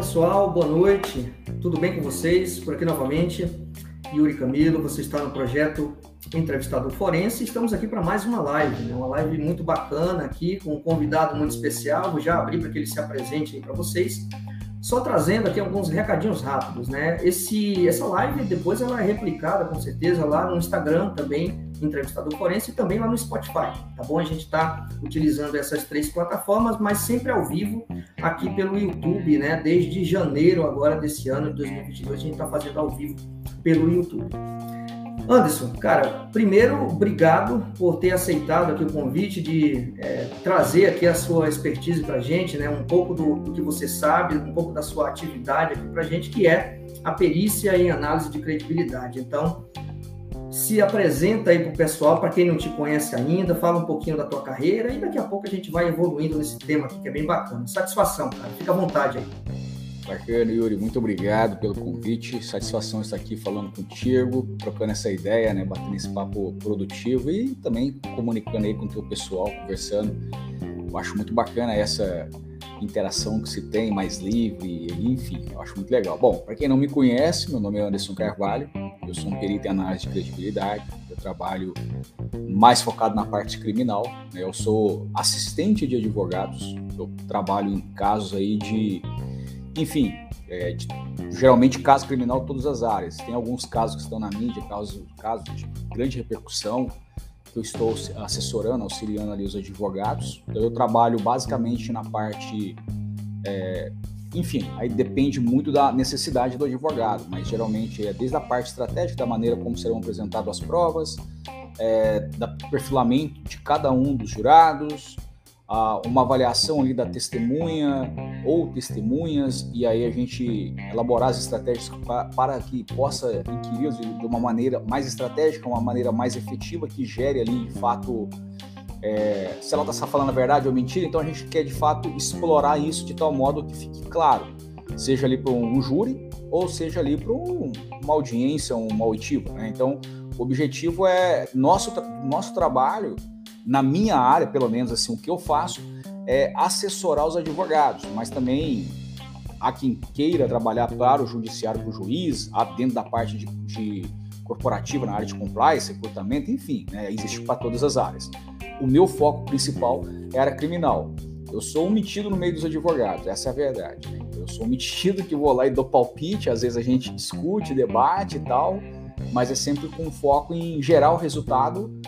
pessoal, boa noite. Tudo bem com vocês? Por aqui novamente, Yuri Camilo, você está no projeto Entrevistador Forense. Estamos aqui para mais uma live, né? uma live muito bacana aqui, com um convidado muito especial. Vou já abrir para que ele se apresente aí para vocês. Só trazendo aqui alguns recadinhos rápidos, né? Esse, essa live depois ela é replicada com certeza lá no Instagram também, Entrevistador Forense, e também lá no Spotify, tá bom? A gente está utilizando essas três plataformas, mas sempre ao vivo aqui pelo YouTube, né? Desde janeiro agora desse ano de 2022 a gente está fazendo ao vivo pelo YouTube. Anderson, cara, primeiro, obrigado por ter aceitado aqui o convite de é, trazer aqui a sua expertise para a gente, né? Um pouco do, do, que você sabe, um pouco da sua atividade aqui para a gente, que é a perícia em análise de credibilidade. Então, se apresenta aí para o pessoal, para quem não te conhece ainda, fala um pouquinho da tua carreira e daqui a pouco a gente vai evoluindo nesse tema aqui, que é bem bacana. Satisfação, cara. Fica à vontade aí. Bacana, Yuri, muito obrigado pelo convite. Satisfação estar aqui falando contigo, trocando essa ideia, né, batendo esse papo produtivo e também comunicando aí com o teu pessoal, conversando. Eu acho muito bacana essa interação que se tem, mais livre, enfim, eu acho muito legal. Bom, para quem não me conhece, meu nome é Anderson Carvalho, eu sou um perito em análise de credibilidade, eu trabalho mais focado na parte criminal, né? eu sou assistente de advogados, eu trabalho em casos aí de enfim, é, de, geralmente caso criminal todas as áreas. Tem alguns casos que estão na mídia, casos, casos de grande repercussão, que eu estou assessorando, auxiliando ali os advogados. Então eu trabalho basicamente na parte, é, enfim, aí depende muito da necessidade do advogado, mas geralmente é desde a parte estratégica, da maneira como serão apresentadas as provas, é, da perfilamento de cada um dos jurados, uma avaliação ali da testemunha ou testemunhas e aí a gente elaborar as estratégias para que possa inquirir de uma maneira mais estratégica, uma maneira mais efetiva que gere ali de fato é, se ela está falando a verdade ou mentira, então a gente quer de fato explorar isso de tal modo que fique claro, seja ali para um júri ou seja ali para um, uma audiência, uma oitiva. Né? Então, o objetivo é nosso, nosso trabalho na minha área, pelo menos assim, o que eu faço é assessorar os advogados, mas também há quem queira trabalhar para o judiciário, para o juiz, dentro da parte de, de, corporativa, na área de compliance, recrutamento, enfim, né, existe para todas as áreas. O meu foco principal a área criminal. Eu sou um metido no meio dos advogados, essa é a verdade. Né? Eu sou um metido que vou lá e dou palpite, às vezes a gente discute, debate e tal, mas é sempre com foco em gerar o resultado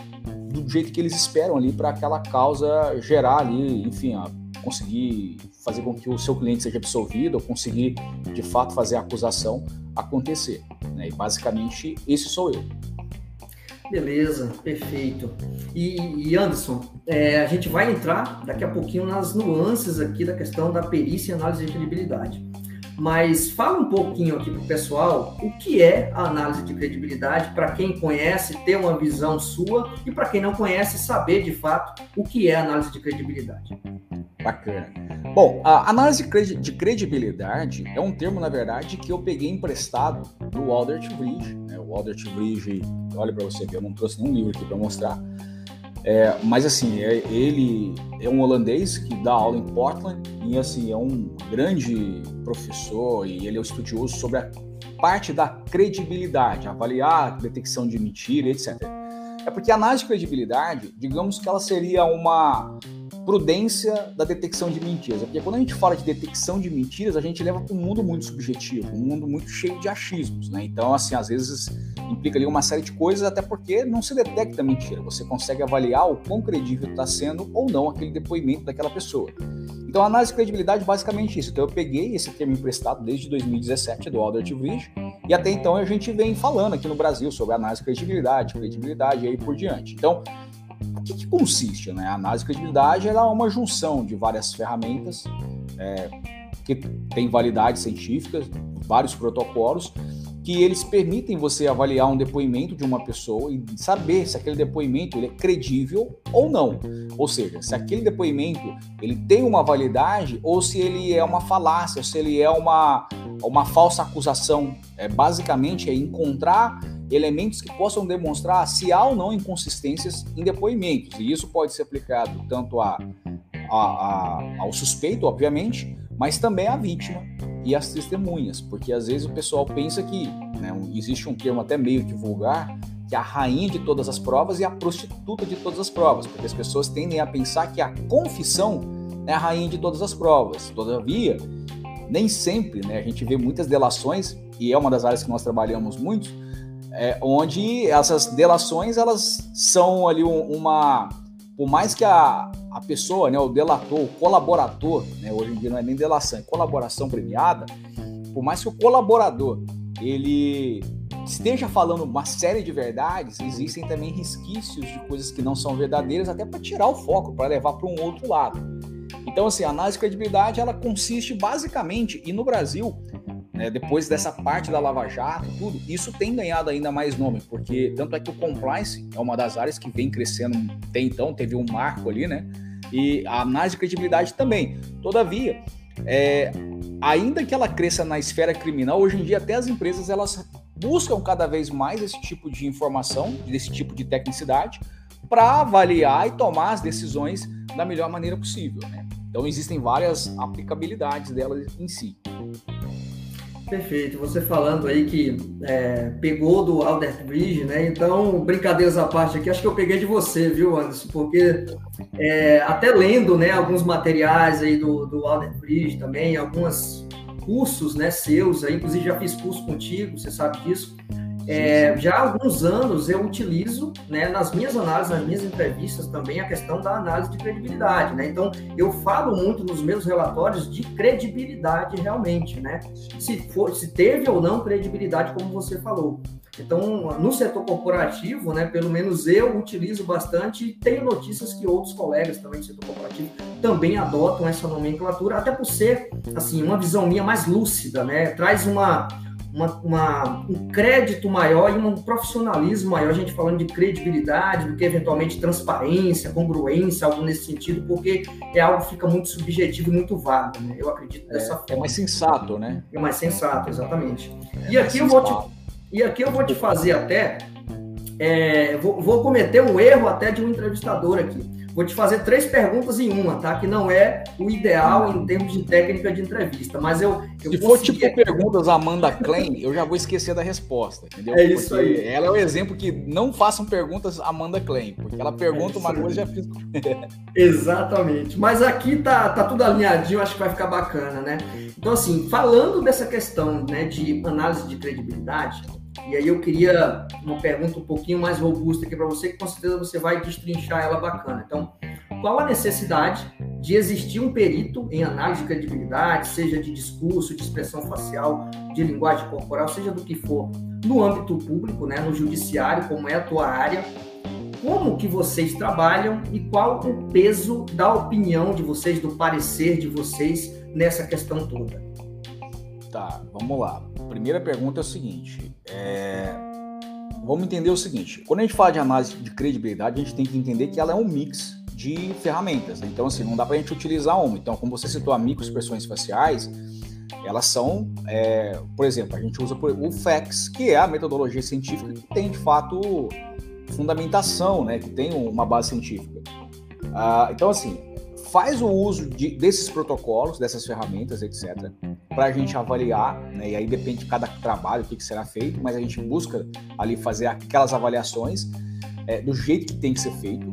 do jeito que eles esperam ali para aquela causa gerar ali, enfim, conseguir fazer com que o seu cliente seja absolvido ou conseguir de fato fazer a acusação acontecer. Né? E basicamente esse sou eu. Beleza, perfeito. E, e Anderson, é, a gente vai entrar daqui a pouquinho nas nuances aqui da questão da perícia e análise de credibilidade. Mas fala um pouquinho aqui para o pessoal o que é a análise de credibilidade, para quem conhece, ter uma visão sua, e para quem não conhece, saber de fato o que é análise de credibilidade. Bacana. Bom, a análise de credibilidade é um termo, na verdade, que eu peguei emprestado do Aldert Bridge. Né? O Aldert Bridge, olha para você eu não trouxe nenhum livro aqui para mostrar é, mas assim, é, ele é um holandês que dá aula em Portland e assim é um grande professor e ele é um estudioso sobre a parte da credibilidade, avaliar a detecção de mentira, etc. É porque a análise de credibilidade, digamos que ela seria uma prudência da detecção de mentiras. É porque quando a gente fala de detecção de mentiras, a gente leva para um mundo muito subjetivo, um mundo muito cheio de achismos, né? Então, assim, às vezes implica ali uma série de coisas, até porque não se detecta mentira. Você consegue avaliar o quão credível está sendo ou não aquele depoimento daquela pessoa. Então, a análise de credibilidade é basicamente isso. Então, eu peguei esse termo emprestado desde 2017 do Albert Bridge e até então a gente vem falando aqui no Brasil sobre análise de credibilidade, credibilidade e aí por diante. Então, o que, que consiste? Né? A análise de credibilidade é uma junção de várias ferramentas é, que têm validade científica, vários protocolos, que eles permitem você avaliar um depoimento de uma pessoa e saber se aquele depoimento ele é credível ou não. Ou seja, se aquele depoimento ele tem uma validade ou se ele é uma falácia, se ele é uma, uma falsa acusação. É, basicamente é encontrar elementos que possam demonstrar se há ou não inconsistências em depoimentos. E isso pode ser aplicado tanto a, a, a, ao suspeito, obviamente, mas também à vítima e as testemunhas, porque às vezes o pessoal pensa que né, existe um termo até meio que vulgar, que é a rainha de todas as provas e a prostituta de todas as provas, porque as pessoas tendem a pensar que a confissão é a rainha de todas as provas. Todavia, nem sempre, né, a gente vê muitas delações, e é uma das áreas que nós trabalhamos muito, é, onde essas delações elas são ali uma por mais que a, a pessoa, né, o delator, o colaborador, né, hoje em dia não é nem delação, é colaboração premiada, por mais que o colaborador ele esteja falando uma série de verdades, existem também resquícios de coisas que não são verdadeiras, até para tirar o foco, para levar para um outro lado. Então, assim, a análise de credibilidade ela consiste basicamente, e no Brasil, né, depois dessa parte da Lava Jato, tudo, isso tem ganhado ainda mais nome, porque tanto é que o compliance é uma das áreas que vem crescendo até então, teve um marco ali, né? E a análise de credibilidade também. Todavia, é, ainda que ela cresça na esfera criminal, hoje em dia até as empresas elas buscam cada vez mais esse tipo de informação, desse tipo de tecnicidade, para avaliar e tomar as decisões da melhor maneira possível. Né? Então existem várias aplicabilidades delas em si. Perfeito. Você falando aí que é, pegou do Albert Bridge, né? Então, brincadeiras à parte aqui, acho que eu peguei de você, viu, Anderson? Porque é, até lendo, né, alguns materiais aí do, do Albert Bridge também, alguns cursos, né, seus aí, inclusive já fiz curso contigo, você sabe disso. É, já há alguns anos eu utilizo né, nas minhas análises, nas minhas entrevistas também a questão da análise de credibilidade. Né? Então, eu falo muito nos meus relatórios de credibilidade realmente, né? Se, for, se teve ou não credibilidade, como você falou. Então, no setor corporativo, né, pelo menos eu utilizo bastante e tenho notícias que outros colegas também do setor corporativo também adotam essa nomenclatura, até por ser, assim, uma visão minha mais lúcida, né? Traz uma uma, uma, um crédito maior e um profissionalismo maior, a gente falando de credibilidade, do que eventualmente transparência, congruência, algo nesse sentido, porque é algo que fica muito subjetivo e muito vago, né? Eu acredito é, dessa é, forma. É mais sensato, né? É mais sensato, exatamente. É e, aqui eu vou te, e aqui eu vou te fazer até, é, vou, vou cometer um erro até de um entrevistador aqui. Vou te fazer três perguntas em uma, tá? Que não é o ideal em termos de técnica de entrevista, mas eu. eu Se for tipo perguntas Amanda Klein, eu já vou esquecer da resposta, entendeu? É isso porque aí. Ela é o exemplo que não façam perguntas Amanda Klein, porque ela pergunta é uma coisa e já fiz. Exatamente. Mas aqui tá, tá tudo alinhadinho, acho que vai ficar bacana, né? Então, assim, falando dessa questão né, de análise de credibilidade, e aí eu queria uma pergunta um pouquinho mais robusta aqui para você, que com certeza você vai destrinchar ela bacana. Então, qual a necessidade de existir um perito em análise de credibilidade, seja de discurso, de expressão facial, de linguagem corporal, seja do que for, no âmbito público, né, no judiciário, como é a tua área, como que vocês trabalham e qual o peso da opinião de vocês, do parecer de vocês nessa questão toda? Tá, vamos lá. Primeira pergunta é o seguinte: é... vamos entender o seguinte. Quando a gente fala de análise de credibilidade, a gente tem que entender que ela é um mix de ferramentas. Né? Então, assim, não dá para a gente utilizar uma. Então, como você citou a microexpressões faciais, elas são, é... por exemplo, a gente usa o FACS, que é a metodologia científica que tem de fato fundamentação, né? Que tem uma base científica. Ah, então, assim, faz o uso de, desses protocolos, dessas ferramentas, etc., para a gente avaliar, né? e aí depende de cada trabalho o que, que, será feito, mas a gente busca ali fazer aquelas avaliações é, do jeito que tem que ser feito.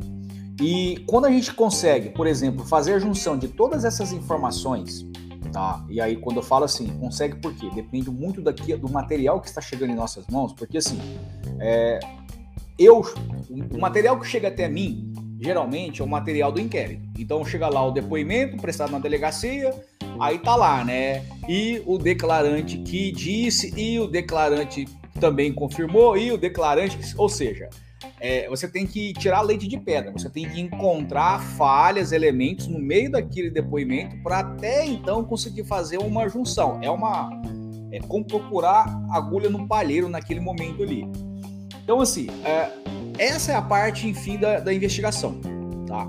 E quando a gente consegue, por exemplo, fazer a junção de todas essas informações, tá? E aí quando eu falo assim, consegue por quê? Depende muito daqui, do material que está chegando em nossas mãos, porque assim, é, eu, o material que chega até mim, geralmente é o material do inquérito. Então chega lá o depoimento prestado na delegacia, aí tá lá, né? E o declarante que disse, e o declarante também confirmou, e o declarante, ou seja, é, você tem que tirar leite de pedra, você tem que encontrar falhas, elementos no meio daquele depoimento para até então conseguir fazer uma junção. É uma. É como procurar agulha no palheiro naquele momento ali. Então, assim, é, essa é a parte, enfim, da, da investigação, tá?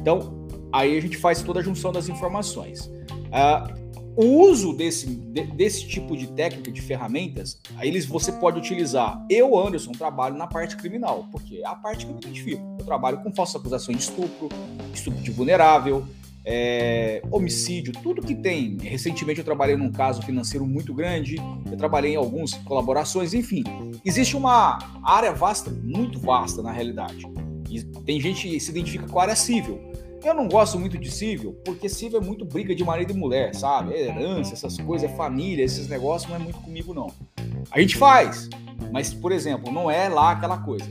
Então, aí a gente faz toda a junção das informações. Uh, o uso desse, de, desse tipo de técnica, de ferramentas, aí eles, você pode utilizar. Eu, Anderson, trabalho na parte criminal, porque é a parte que eu me identifico. Eu trabalho com falsa acusação de estupro, estupro de vulnerável, é, homicídio, tudo que tem. Recentemente eu trabalhei num caso financeiro muito grande, eu trabalhei em algumas colaborações, enfim. Existe uma área vasta, muito vasta na realidade. E tem gente que se identifica com a área civil. Eu não gosto muito de civil, porque civil é muito briga de marido e mulher, sabe? É herança, essas coisas, é família, esses negócios não é muito comigo, não. A gente faz, mas, por exemplo, não é lá aquela coisa.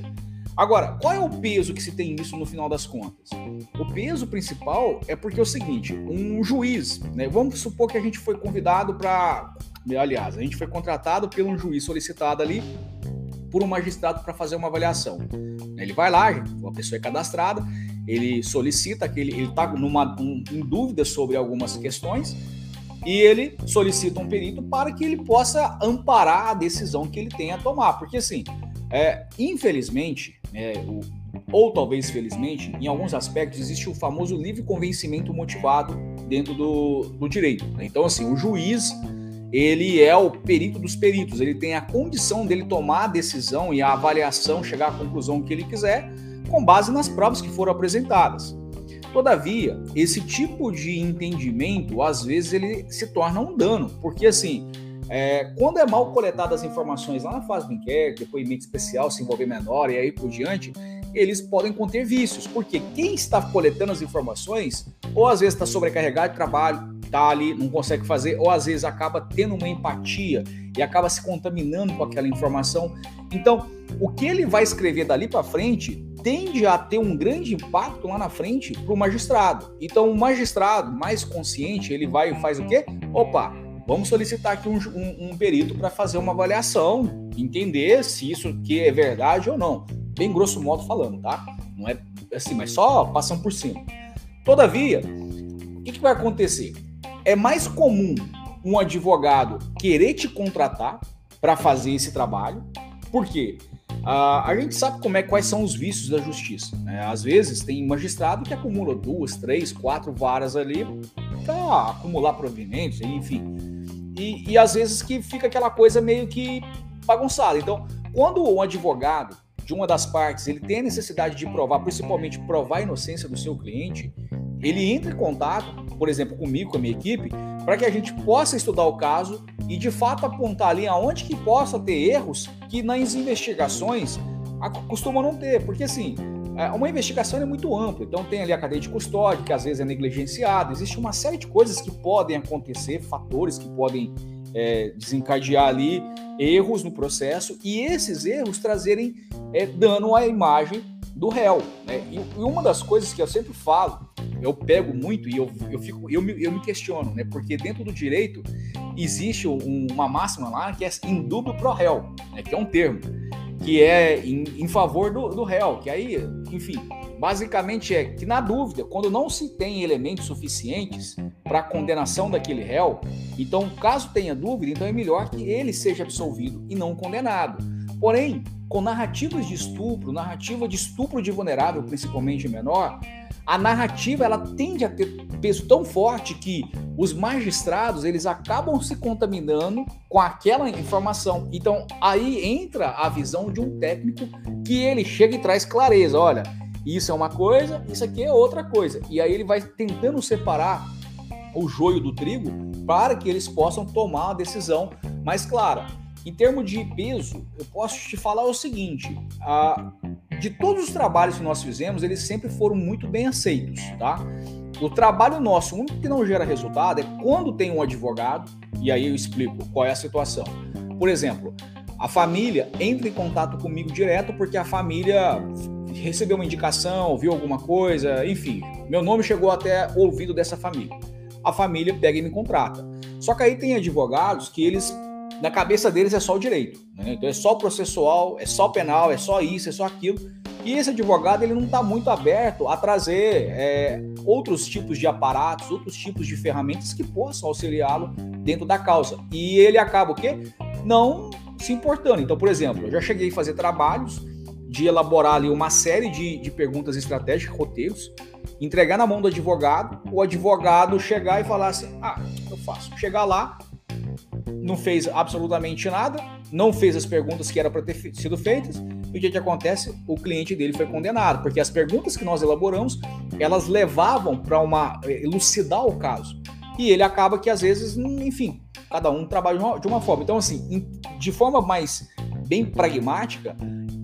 Agora, qual é o peso que se tem nisso no final das contas? O peso principal é porque é o seguinte: um juiz, né? Vamos supor que a gente foi convidado para. Aliás, a gente foi contratado por um juiz solicitado ali por um magistrado para fazer uma avaliação. Ele vai lá, a pessoa é cadastrada, ele solicita que ele está um, em dúvida sobre algumas questões e ele solicita um perito para que ele possa amparar a decisão que ele tenha a tomar. Porque assim, é, infelizmente, é, o, ou talvez felizmente, em alguns aspectos existe o famoso livre convencimento motivado dentro do, do direito. Né? Então, assim, o juiz ele é o perito dos peritos, ele tem a condição dele tomar a decisão e a avaliação, chegar à conclusão que ele quiser, com base nas provas que foram apresentadas. Todavia, esse tipo de entendimento, às vezes, ele se torna um dano, porque assim, é, quando é mal coletadas as informações lá na fase do inquérito, depoimento especial, se envolver menor e aí por diante, eles podem conter vícios, porque quem está coletando as informações, ou às vezes está sobrecarregado de trabalho, está ali, não consegue fazer, ou às vezes acaba tendo uma empatia e acaba se contaminando com aquela informação. Então, o que ele vai escrever dali para frente tende a ter um grande impacto lá na frente para o magistrado. Então, o magistrado mais consciente, ele vai e faz o quê? Opa, vamos solicitar aqui um, um, um perito para fazer uma avaliação, entender se isso aqui é verdade ou não. Bem grosso modo falando, tá? Não é assim, mas só passando por cima. Todavia, o que, que vai acontecer? É mais comum um advogado querer te contratar para fazer esse trabalho, por quê? Uh, a gente sabe como é quais são os vícios da justiça. Né? Às vezes tem magistrado que acumula duas, três, quatro varas ali para acumular provimentos, enfim. E, e às vezes que fica aquela coisa meio que bagunçada. Então, quando um advogado de uma das partes ele tem a necessidade de provar, principalmente provar a inocência do seu cliente, ele entra em contato, por exemplo, comigo, com a minha equipe, para que a gente possa estudar o caso e de fato apontar ali aonde que possa ter erros que nas investigações costumam não ter, porque assim, é, uma investigação é muito ampla, então tem ali a cadeia de custódia, que às vezes é negligenciada, existe uma série de coisas que podem acontecer, fatores que podem é, desencadear ali erros no processo e esses erros trazerem é, dano à imagem do réu. Né? E, e, uma das coisas que eu sempre falo, eu pego muito e eu, eu, fico, eu, me, eu me questiono, né? porque dentro do direito existe um, uma máxima lá que é indúbio pro réu, né? que é um termo, que é em, em favor do, do réu, que aí, enfim, basicamente é que na dúvida, quando não se tem elementos suficientes para a condenação daquele réu, então caso tenha dúvida, então é melhor que ele seja absolvido e não condenado. Porém, com narrativas de estupro, narrativa de estupro de vulnerável, principalmente menor, a narrativa ela tende a ter peso tão forte que os magistrados eles acabam se contaminando com aquela informação. Então aí entra a visão de um técnico que ele chega e traz clareza. Olha, isso é uma coisa, isso aqui é outra coisa. E aí ele vai tentando separar o joio do trigo para que eles possam tomar uma decisão mais clara. Em termos de peso, eu posso te falar o seguinte: a, de todos os trabalhos que nós fizemos, eles sempre foram muito bem aceitos, tá? O trabalho nosso, o único que não gera resultado é quando tem um advogado, e aí eu explico qual é a situação. Por exemplo, a família entra em contato comigo direto porque a família recebeu uma indicação, viu alguma coisa, enfim, meu nome chegou até o ouvido dessa família. A família pega e me contrata. Só que aí tem advogados que eles na cabeça deles é só o direito. Né? Então é só processual, é só penal, é só isso, é só aquilo. E esse advogado ele não está muito aberto a trazer é, outros tipos de aparatos, outros tipos de ferramentas que possam auxiliá-lo dentro da causa. E ele acaba o quê? Não se importando. Então, por exemplo, eu já cheguei a fazer trabalhos de elaborar ali uma série de, de perguntas estratégicas, roteiros, entregar na mão do advogado, o advogado chegar e falar assim: ah, eu faço. Chegar lá, não fez absolutamente nada, não fez as perguntas que eram para ter sido feitas, E o que, que acontece? O cliente dele foi condenado, porque as perguntas que nós elaboramos, elas levavam para uma eh, elucidar o caso. E ele acaba que às vezes, enfim, cada um trabalha de uma, de uma forma. Então, assim, de forma mais bem pragmática,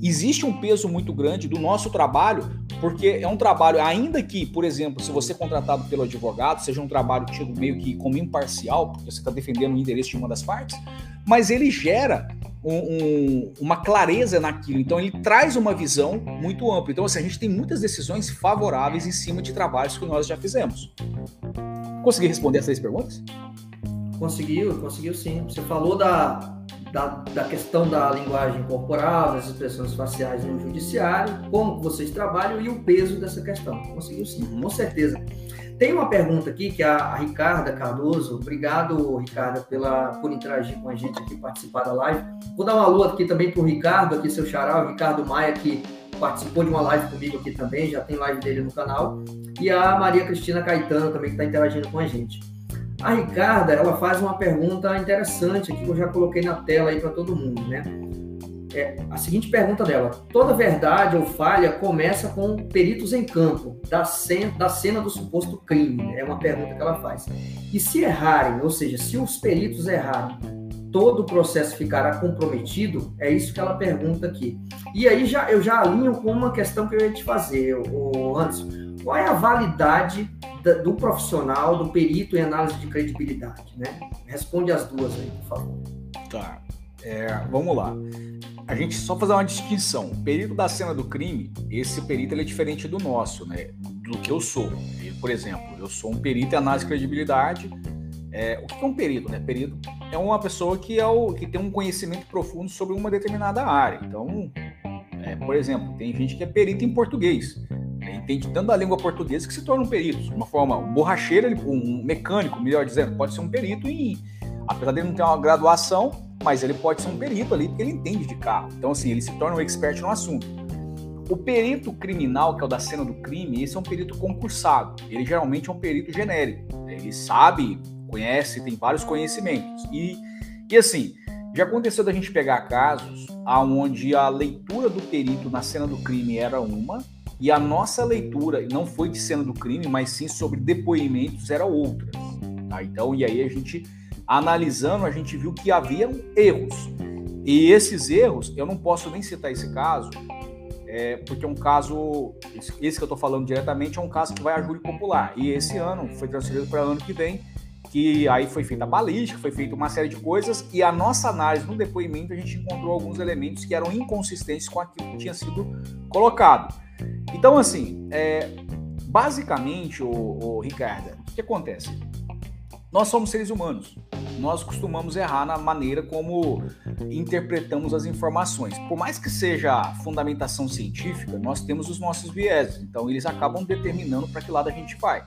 existe um peso muito grande do nosso trabalho, porque é um trabalho, ainda que, por exemplo, se você é contratado pelo advogado, seja um trabalho tido meio que como imparcial, porque você está defendendo o interesse de uma das partes, mas ele gera um, um, uma clareza naquilo. Então ele traz uma visão muito ampla. Então assim, a gente tem muitas decisões favoráveis em cima de trabalhos que nós já fizemos. Consegui responder as três perguntas? Conseguiu, conseguiu sim. Você falou da, da, da, questão da linguagem corporal, das expressões faciais no judiciário, como vocês trabalham e o peso dessa questão. Conseguiu sim, com certeza. Tem uma pergunta aqui que a, a Ricarda Cardoso, obrigado, Ricarda, pela, por interagir com a gente aqui, participar da live. Vou dar uma alô aqui também para o Ricardo, aqui seu xará, o Ricardo Maia, que participou de uma live comigo aqui também, já tem live dele no canal. E a Maria Cristina Caetano também, que está interagindo com a gente. A Ricarda, ela faz uma pergunta interessante aqui que eu já coloquei na tela aí para todo mundo, né? é a seguinte pergunta dela: toda verdade ou falha começa com peritos em campo da cena, da cena do suposto crime? Né? É uma pergunta que ela faz. E se errarem, ou seja, se os peritos errarem, todo o processo ficará comprometido? É isso que ela pergunta aqui. E aí já eu já alinho com uma questão que eu ia te fazer, o Anderson. Qual é a validade do profissional, do perito em análise de credibilidade, né? Responde as duas aí, por favor. Tá. É, vamos lá a gente só fazer uma distinção. O perito da cena do crime, esse perito é diferente do nosso, né? Do que eu sou. por exemplo, eu sou um perito em análise de credibilidade. É, o que é um perito, né? Perito é uma pessoa que, é o, que tem um conhecimento profundo sobre uma determinada área. Então, é, por exemplo, tem gente que é perito em português. Entende tanto a língua portuguesa que se torna um perito. De uma forma, um borracheiro, um mecânico, melhor dizendo, pode ser um perito. Apesar dele não ter uma graduação, mas ele pode ser um perito ali, porque ele entende de carro. Então, assim, ele se torna um expert no assunto. O perito criminal, que é o da cena do crime, esse é um perito concursado. Ele geralmente é um perito genérico. Ele sabe, conhece, tem vários conhecimentos. E, e assim, já aconteceu da gente pegar casos aonde a leitura do perito na cena do crime era uma e a nossa leitura não foi de cena do crime, mas sim sobre depoimentos era outra. Tá? Então, e aí a gente analisando, a gente viu que haviam erros. E esses erros, eu não posso nem citar esse caso, é, porque é um caso, esse que eu estou falando diretamente, é um caso que vai a júri popular. E esse ano foi transferido para o ano que vem, que aí foi feita a balística, foi feita uma série de coisas, e a nossa análise no depoimento, a gente encontrou alguns elementos que eram inconsistentes com aquilo que tinha sido colocado. Então, assim, é, basicamente, o, o Ricardo, o que acontece? Nós somos seres humanos. Nós costumamos errar na maneira como interpretamos as informações. Por mais que seja fundamentação científica, nós temos os nossos vieses. Então, eles acabam determinando para que lado a gente vai.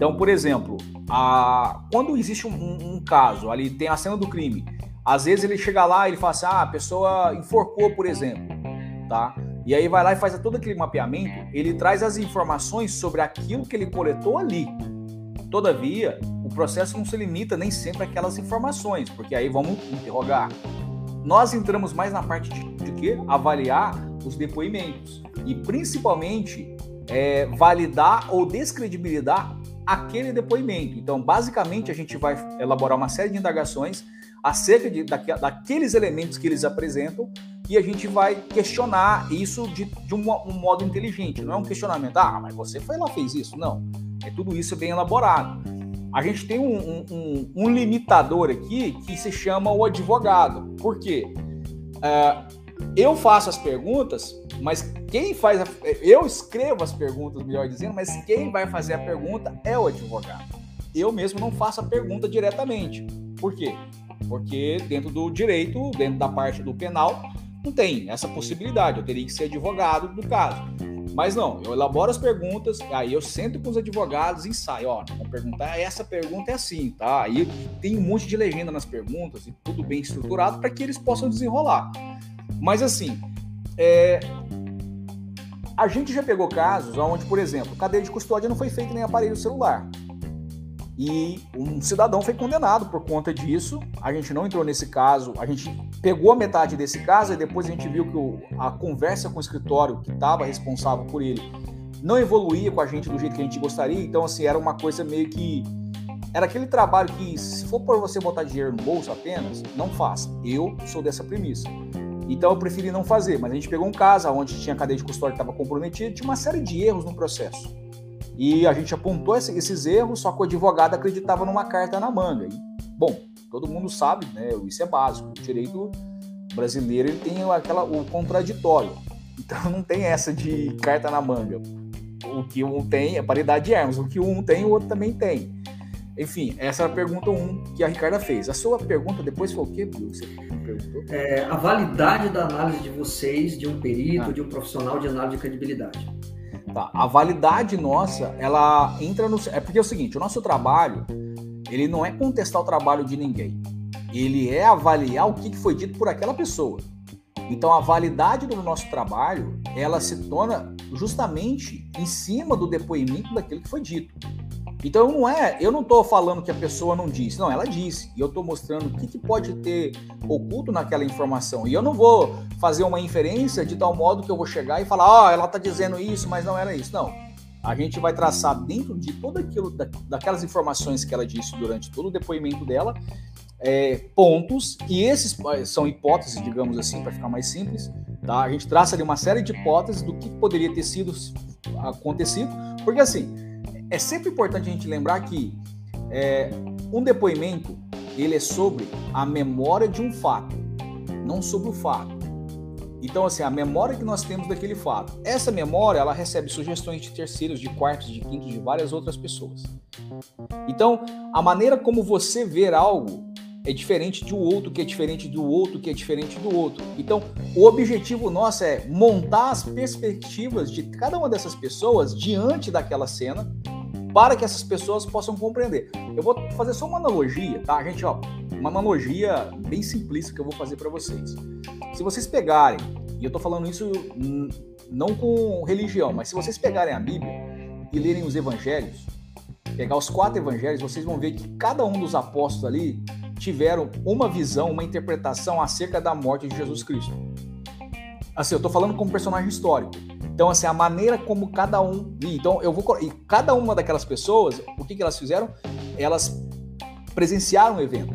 Então, por exemplo, a... quando existe um, um, um, caso, ali tem a cena do crime, às vezes ele chega lá e ele fala assim: ah, a pessoa enforcou, por exemplo, tá? E aí vai lá e faz todo aquele mapeamento, ele traz as informações sobre aquilo que ele coletou ali. Todavia, o processo não se limita nem sempre àquelas informações, porque aí vamos interrogar. Nós entramos mais na parte de, de quê? Avaliar os depoimentos e principalmente é, validar ou descredibilizar aquele depoimento. Então, basicamente, a gente vai elaborar uma série de indagações acerca de, daque, daqueles elementos que eles apresentam e a gente vai questionar isso de, de um, um, modo inteligente. Não é um questionamento, ah, mas você foi lá fez isso. Não. É tudo isso bem elaborado. A gente tem um, um, um limitador aqui que se chama o advogado. Por quê? Uh, eu faço as perguntas, mas quem faz a, eu escrevo as perguntas, melhor dizendo, mas quem vai fazer a pergunta é o advogado. Eu mesmo não faço a pergunta diretamente. Por quê? Porque dentro do direito, dentro da parte do penal, não tem essa possibilidade. Eu teria que ser advogado do caso. Mas não, eu elaboro as perguntas, aí eu sento com os advogados e ensaio, ó, vamos perguntar, essa pergunta é assim, tá? Aí tem um monte de legenda nas perguntas e tudo bem estruturado para que eles possam desenrolar. Mas assim, é... a gente já pegou casos onde, por exemplo, cadeia de custódia não foi feita nem aparelho celular. E um cidadão foi condenado por conta disso. A gente não entrou nesse caso, a gente pegou a metade desse caso e depois a gente viu que o, a conversa com o escritório que estava responsável por ele não evoluía com a gente do jeito que a gente gostaria, então assim, era uma coisa meio que era aquele trabalho que se for para você botar dinheiro no bolso apenas, não faça. Eu sou dessa premissa. Então eu preferi não fazer, mas a gente pegou um caso onde tinha cadeia de custódia que estava comprometida, tinha uma série de erros no processo. E a gente apontou esses erros, só que o advogado acreditava numa carta na manga. E, bom, todo mundo sabe, né? Isso é básico. O direito brasileiro ele tem aquela, o contraditório. Então não tem essa de carta na manga. O que um tem é paridade de armas. O que um tem, o outro também tem. Enfim, essa é a pergunta 1 um que a Ricarda fez. A sua pergunta depois foi o quê, Você perguntou? É, a validade da análise de vocês, de um perito, ah. de um profissional de análise de credibilidade. Tá. A validade nossa, ela entra no. É porque é o seguinte: o nosso trabalho, ele não é contestar o trabalho de ninguém. Ele é avaliar o que foi dito por aquela pessoa. Então, a validade do nosso trabalho, ela se torna justamente em cima do depoimento daquilo que foi dito. Então não é, eu não estou falando que a pessoa não disse, não, ela disse. E eu estou mostrando o que, que, pode ter oculto naquela informação. E eu não vou fazer uma inferência de tal modo que eu vou chegar e falar, ó, oh, ela está dizendo isso, mas não era isso. Não. A gente vai traçar dentro de tudo aquilo, daquelas informações que ela disse durante todo o depoimento dela, é, pontos, e esses é, são hipóteses, digamos assim, para ficar mais simples. Tá? A gente traça ali uma série de hipóteses do que poderia ter sido acontecido, porque assim é sempre importante a gente lembrar que é, um depoimento ele é sobre a memória de um fato, não sobre o fato. Então, assim, a memória que nós temos daquele fato. Essa memória, ela recebe sugestões de terceiros, de quartos, de quintos, de várias outras pessoas. Então, a maneira como você ver algo é diferente de um outro, que é diferente do outro, que é diferente do outro. Então, o objetivo nosso é montar as perspectivas de cada uma dessas pessoas diante daquela cena para que essas pessoas possam compreender. Eu vou fazer só uma analogia, tá? Gente, ó, uma analogia bem simplista que eu vou fazer para vocês. Se vocês pegarem, e eu estou falando isso não com religião, mas se vocês pegarem a Bíblia e lerem os evangelhos, pegar os quatro evangelhos, vocês vão ver que cada um dos apóstolos ali tiveram uma visão, uma interpretação acerca da morte de Jesus Cristo. Assim, eu estou falando como personagem histórico. Então, assim, a maneira como cada um. Então, eu vou. E cada uma daquelas pessoas, o que, que elas fizeram? Elas presenciaram o evento.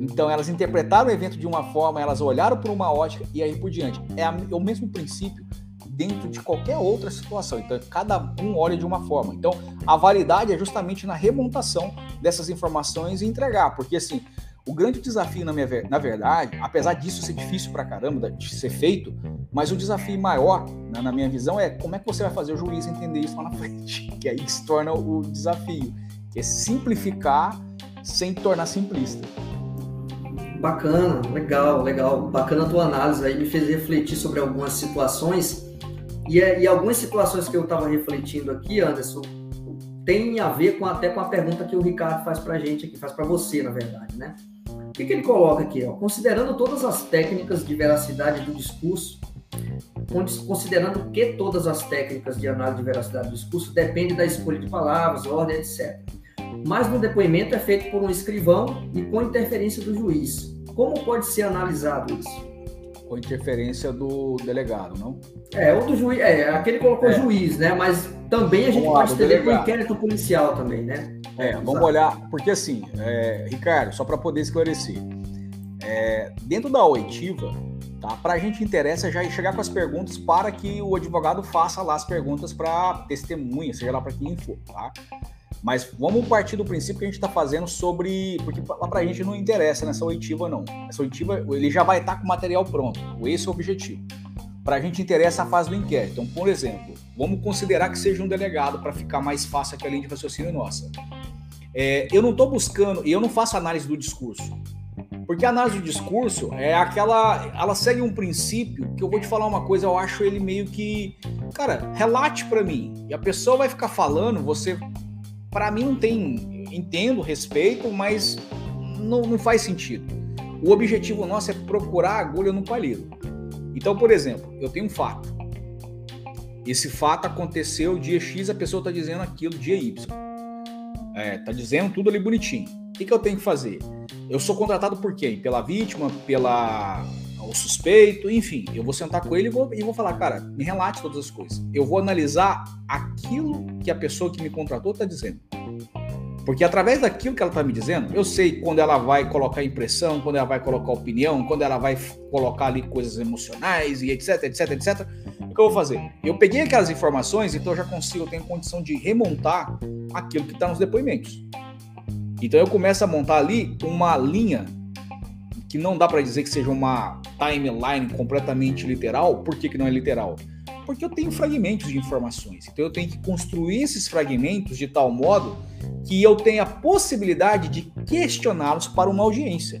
Então, elas interpretaram o evento de uma forma, elas olharam por uma ótica e aí por diante. É, a, é o mesmo princípio dentro de qualquer outra situação. Então, cada um olha de uma forma. Então, a validade é justamente na remontação dessas informações e entregar, porque assim, o grande desafio, na, minha, na verdade, apesar disso ser difícil pra caramba de ser feito, mas o desafio maior, né, na minha visão, é como é que você vai fazer o juiz entender isso lá na frente, que é aí que se torna o desafio, que é simplificar sem tornar simplista. Bacana, legal, legal. Bacana a tua análise aí, me fez refletir sobre algumas situações. E, e algumas situações que eu estava refletindo aqui, Anderson, tem a ver com até com a pergunta que o Ricardo faz para a gente aqui, faz para você, na verdade, né? O que, que ele coloca aqui? Ó? Considerando todas as técnicas de veracidade do discurso, considerando que todas as técnicas de análise de veracidade do discurso dependem da escolha de palavras, ordem, etc. Mas no depoimento é feito por um escrivão e com interferência do juiz. Como pode ser analisado isso? Com interferência do delegado, não? É, ou do juiz. É, aquele colocou é. juiz, né? Mas também a gente vamos pode ter com inquérito policial também, né? É, vamos olhar, porque assim, é, Ricardo, só para poder esclarecer, é, dentro da oitiva, tá? Para a gente interessa já chegar com as perguntas para que o advogado faça lá as perguntas para testemunha, seja lá para quem for, tá? Mas vamos partir do princípio que a gente está fazendo sobre. Porque lá para a gente não interessa nessa oitiva, não. Essa oitiva, ele já vai estar tá com o material pronto. Esse é o objetivo. Para a gente interessa a fase do inquérito. Então, por exemplo, vamos considerar que seja um delegado para ficar mais fácil aquela linha de raciocínio nossa. É, eu não estou buscando, e eu não faço análise do discurso. Porque a análise do discurso é aquela. Ela segue um princípio que eu vou te falar uma coisa, eu acho ele meio que. Cara, relate para mim. E a pessoa vai ficar falando, você. Para mim não tem. Entendo, respeito, mas não, não faz sentido. O objetivo nosso é procurar agulha no palheiro. Então, por exemplo, eu tenho um fato. Esse fato aconteceu dia X, a pessoa está dizendo aquilo dia Y. É, tá dizendo tudo ali bonitinho. O que, que eu tenho que fazer? Eu sou contratado por quem? Pela vítima, pela o suspeito, enfim, eu vou sentar com ele e vou, e vou falar, cara, me relate todas as coisas. Eu vou analisar aquilo que a pessoa que me contratou está dizendo. Porque através daquilo que ela está me dizendo, eu sei quando ela vai colocar impressão, quando ela vai colocar opinião, quando ela vai colocar ali coisas emocionais e etc, etc, etc. O que eu vou fazer? Eu peguei aquelas informações, então eu já consigo, eu tenho condição de remontar aquilo que está nos depoimentos. Então eu começo a montar ali uma linha que não dá para dizer que seja uma timeline completamente literal. Por que, que não é literal? Porque eu tenho fragmentos de informações. Então eu tenho que construir esses fragmentos de tal modo que eu tenha a possibilidade de questioná-los para uma audiência.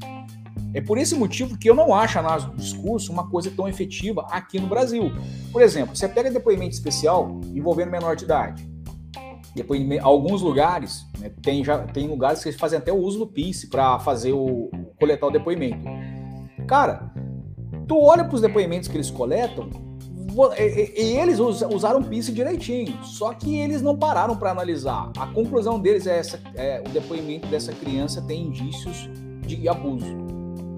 É por esse motivo que eu não acho a análise do discurso uma coisa tão efetiva aqui no Brasil. Por exemplo, você pega depoimento especial envolvendo menor de idade. Depois, alguns lugares, né, tem, já, tem lugares que eles fazem até o uso do PIS para fazer o coletar o depoimento. Cara, tu olha para os depoimentos que eles coletam, e, eles usaram PIS direitinho, só que eles não pararam para analisar. A conclusão deles é essa: é, o depoimento dessa criança tem indícios de abuso.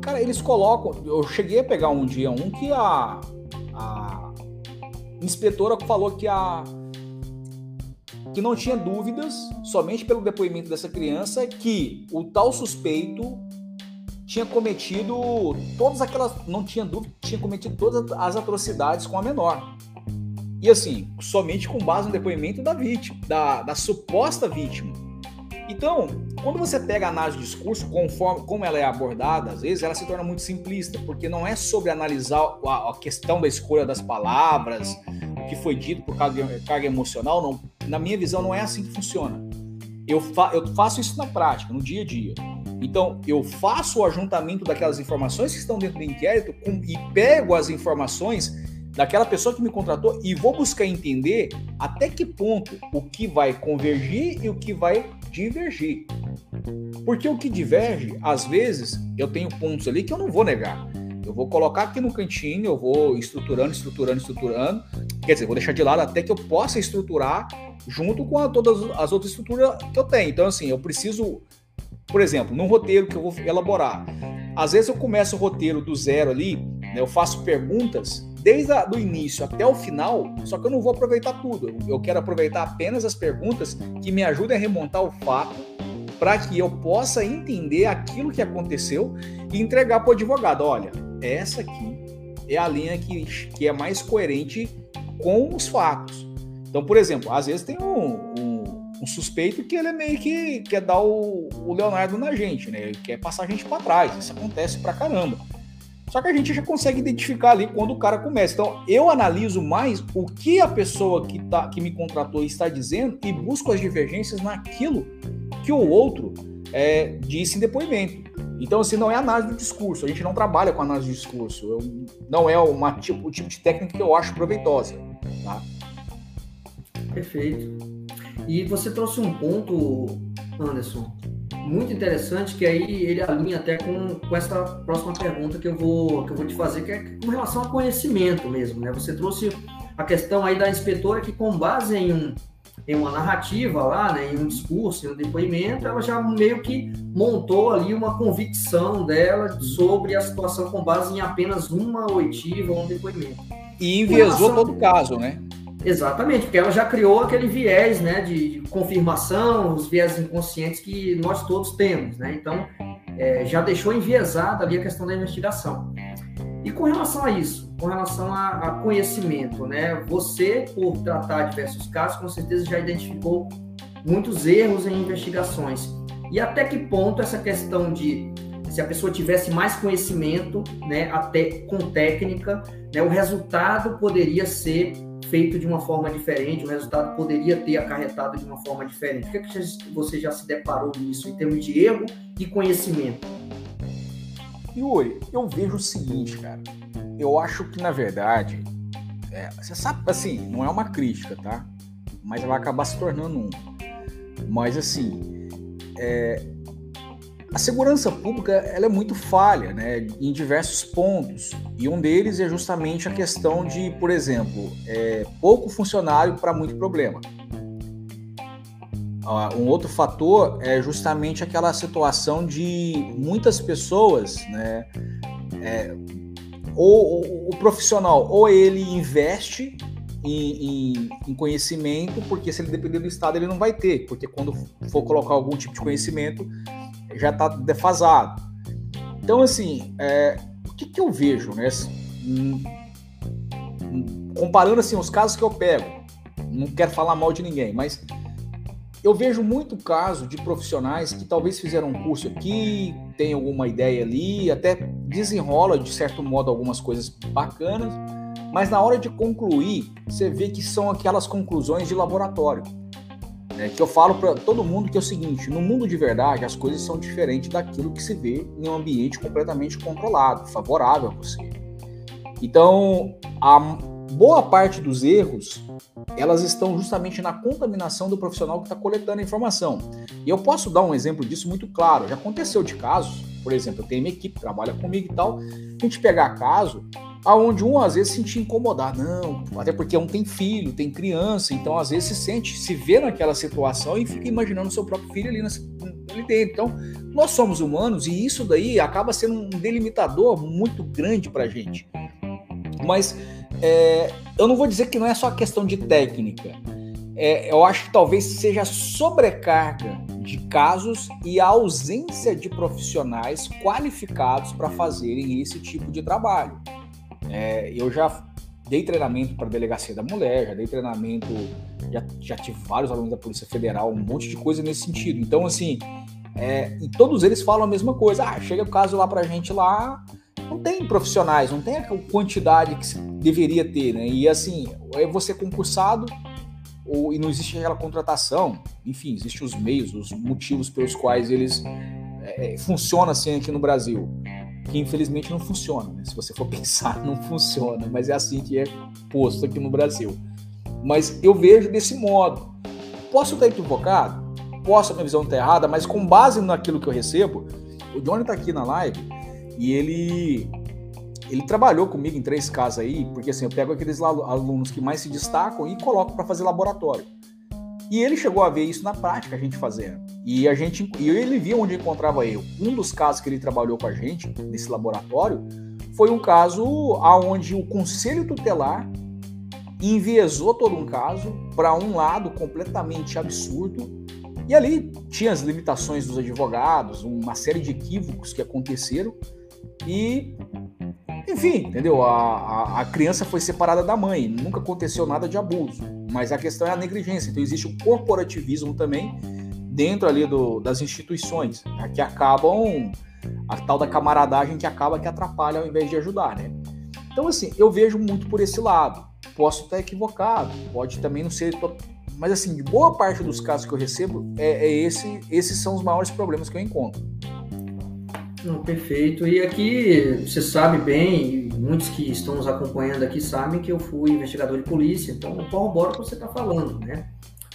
Cara, eles colocam. Eu cheguei a pegar um dia um que a, a inspetora falou que a que não tinha dúvidas, somente pelo depoimento dessa criança, que o tal suspeito tinha cometido todas aquelas. Não tinha dúvida, tinha cometido todas as atrocidades com a menor. E assim, somente com base no depoimento da vítima, da, da suposta vítima. Então, quando você pega a análise de discurso, conforme como ela é abordada, às vezes ela se torna muito simplista, porque não é sobre analisar a, a questão da escolha das palavras, o que foi dito por carga, carga emocional, não. Na minha visão, não é assim que funciona. Eu, fa, eu faço isso na prática, no dia a dia. Então, eu faço o ajuntamento daquelas informações que estão dentro do inquérito com, e pego as informações daquela pessoa que me contratou e vou buscar entender até que ponto o que vai convergir e o que vai divergir. Porque o que diverge, às vezes, eu tenho pontos ali que eu não vou negar. Eu vou colocar aqui no cantinho, eu vou estruturando, estruturando, estruturando. Quer dizer, vou deixar de lado até que eu possa estruturar junto com a, todas as outras estruturas que eu tenho. Então, assim, eu preciso, por exemplo, num roteiro que eu vou elaborar. Às vezes eu começo o roteiro do zero ali, né, eu faço perguntas desde o início até o final, só que eu não vou aproveitar tudo. Eu quero aproveitar apenas as perguntas que me ajudem a remontar o fato para que eu possa entender aquilo que aconteceu e entregar para o advogado. Olha, essa aqui é a linha que, que é mais coerente com os fatos. Então, por exemplo, às vezes tem um, um, um suspeito que ele é meio que quer dar o, o Leonardo na gente, né? Ele quer passar a gente para trás. Isso acontece pra caramba. Só que a gente já consegue identificar ali quando o cara começa. Então, eu analiso mais o que a pessoa que, tá, que me contratou está dizendo e busco as divergências naquilo que o outro é, disse em depoimento. Então, assim, não é análise do discurso. A gente não trabalha com análise do discurso. Eu, não é uma, tipo, o tipo de técnica que eu acho proveitosa. Tá? Perfeito. E você trouxe um ponto, Anderson, muito interessante, que aí ele alinha até com, com essa próxima pergunta que eu, vou, que eu vou te fazer, que é com relação ao conhecimento mesmo, né? Você trouxe a questão aí da inspetora que com base em, um, em uma narrativa lá, né, em um discurso, em um depoimento, ela já meio que montou ali uma convicção dela sobre a situação com base em apenas uma oitiva ou um depoimento. E enviesou relação... todo o caso, né? Exatamente, porque ela já criou aquele viés né, de, confirmação, os viés inconscientes que nós todos temos, né? Então, é, já deixou enviesada ali a questão da investigação. E com relação a isso, com relação a, a, conhecimento, né? Você, por tratar diversos casos, com certeza já identificou muitos erros em investigações. E até que ponto essa questão de se a pessoa tivesse mais conhecimento, né, até com técnica, né, o resultado poderia ser feito de uma forma diferente, o resultado poderia ter acarretado de uma forma diferente. O que, é que você já se deparou nisso em termos de erro e conhecimento? Yuri, eu vejo o seguinte, cara. Eu acho que, na verdade, é, você sabe, assim, não é uma crítica, tá? Mas vai acabar se tornando um. Mas, assim, é, a segurança pública ela é muito falha né, em diversos pontos, e um deles é justamente a questão de, por exemplo, é, pouco funcionário para muito problema. Um outro fator é justamente aquela situação de muitas pessoas né, é, ou, ou, o profissional, ou ele investe em, em, em, conhecimento, porque se ele depender do Estado, ele não vai ter, porque quando for colocar algum tipo de conhecimento, já está defasado. Então, assim, é, o que, que eu vejo, né? Hum, comparando assim os casos que eu pego, não quero falar mal de ninguém, mas eu vejo muito caso de profissionais que talvez fizeram um curso aqui, tem alguma ideia ali, até desenrola de certo modo algumas coisas bacanas, mas na hora de concluir, você vê que são aquelas conclusões de laboratório. Né? Que eu falo para todo mundo que é o seguinte: no mundo de verdade, as coisas são diferentes daquilo que se vê em um ambiente completamente controlado, favorável a você. Então, a boa parte dos erros elas estão justamente na contaminação do profissional que está coletando a informação. E eu posso dar um exemplo disso muito claro. Já aconteceu de casos, por exemplo, eu tenho minha equipe que trabalha comigo e tal, a gente pegar caso aonde um às vezes se sentia incomodado, não, até porque um tem filho, tem criança, então às vezes se sente, se vê naquela situação e fica imaginando o seu próprio filho ali, ali dentro. Então, nós somos humanos e isso daí acaba sendo um delimitador muito grande para gente. Mas é, eu não vou dizer que não é só questão de técnica. É, eu acho que talvez seja sobrecarga de casos e a ausência de profissionais qualificados para fazerem esse tipo de trabalho. É, eu já dei treinamento para a Delegacia da Mulher, já dei treinamento, já, já tive vários alunos da Polícia Federal, um monte de coisa nesse sentido. Então, assim, é, e todos eles falam a mesma coisa. Ah, chega o caso lá para a gente lá, não tem profissionais, não tem a quantidade que deveria ter, né? E assim, é você concursado ou, e não existe aquela contratação, enfim, existem os meios, os motivos pelos quais eles é, é funcionam assim aqui no Brasil, que infelizmente não funciona, né? Se você for pensar, não funciona, mas é assim que é posto aqui no Brasil. Mas eu vejo desse modo. Posso estar equivocado? Posso a minha visão estar errada, mas com base naquilo que eu recebo, o Johnny está aqui na live e ele ele trabalhou comigo em três casas aí, porque assim, eu pego aqueles alunos que mais se destacam e coloco para fazer laboratório. E ele chegou a ver isso na prática, a gente fazendo. E a gente e ele via onde encontrava eu. Um dos casos que ele trabalhou com a gente nesse laboratório foi um caso aonde o conselho tutelar enviesou todo um caso para um lado completamente absurdo. E ali tinha as limitações dos advogados, uma série de equívocos que aconteceram e, enfim, entendeu? A, a, a, criança foi separada da mãe, nunca aconteceu nada de abuso. Mas a questão é a negligência. Então existe o corporativismo também dentro ali do, das instituições, né, que acabam a tal da camaradagem que acaba que atrapalha ao invés de ajudar, né? Então assim, eu vejo muito por esse lado. Posso estar equivocado, pode também não ser, mas assim, boa parte dos casos que eu recebo é, é esse, esses são os maiores problemas que eu encontro. Não, perfeito. E aqui você sabe bem, muitos que estão nos acompanhando aqui sabem que eu fui investigador de polícia, então eu corroboro o que você está falando, né?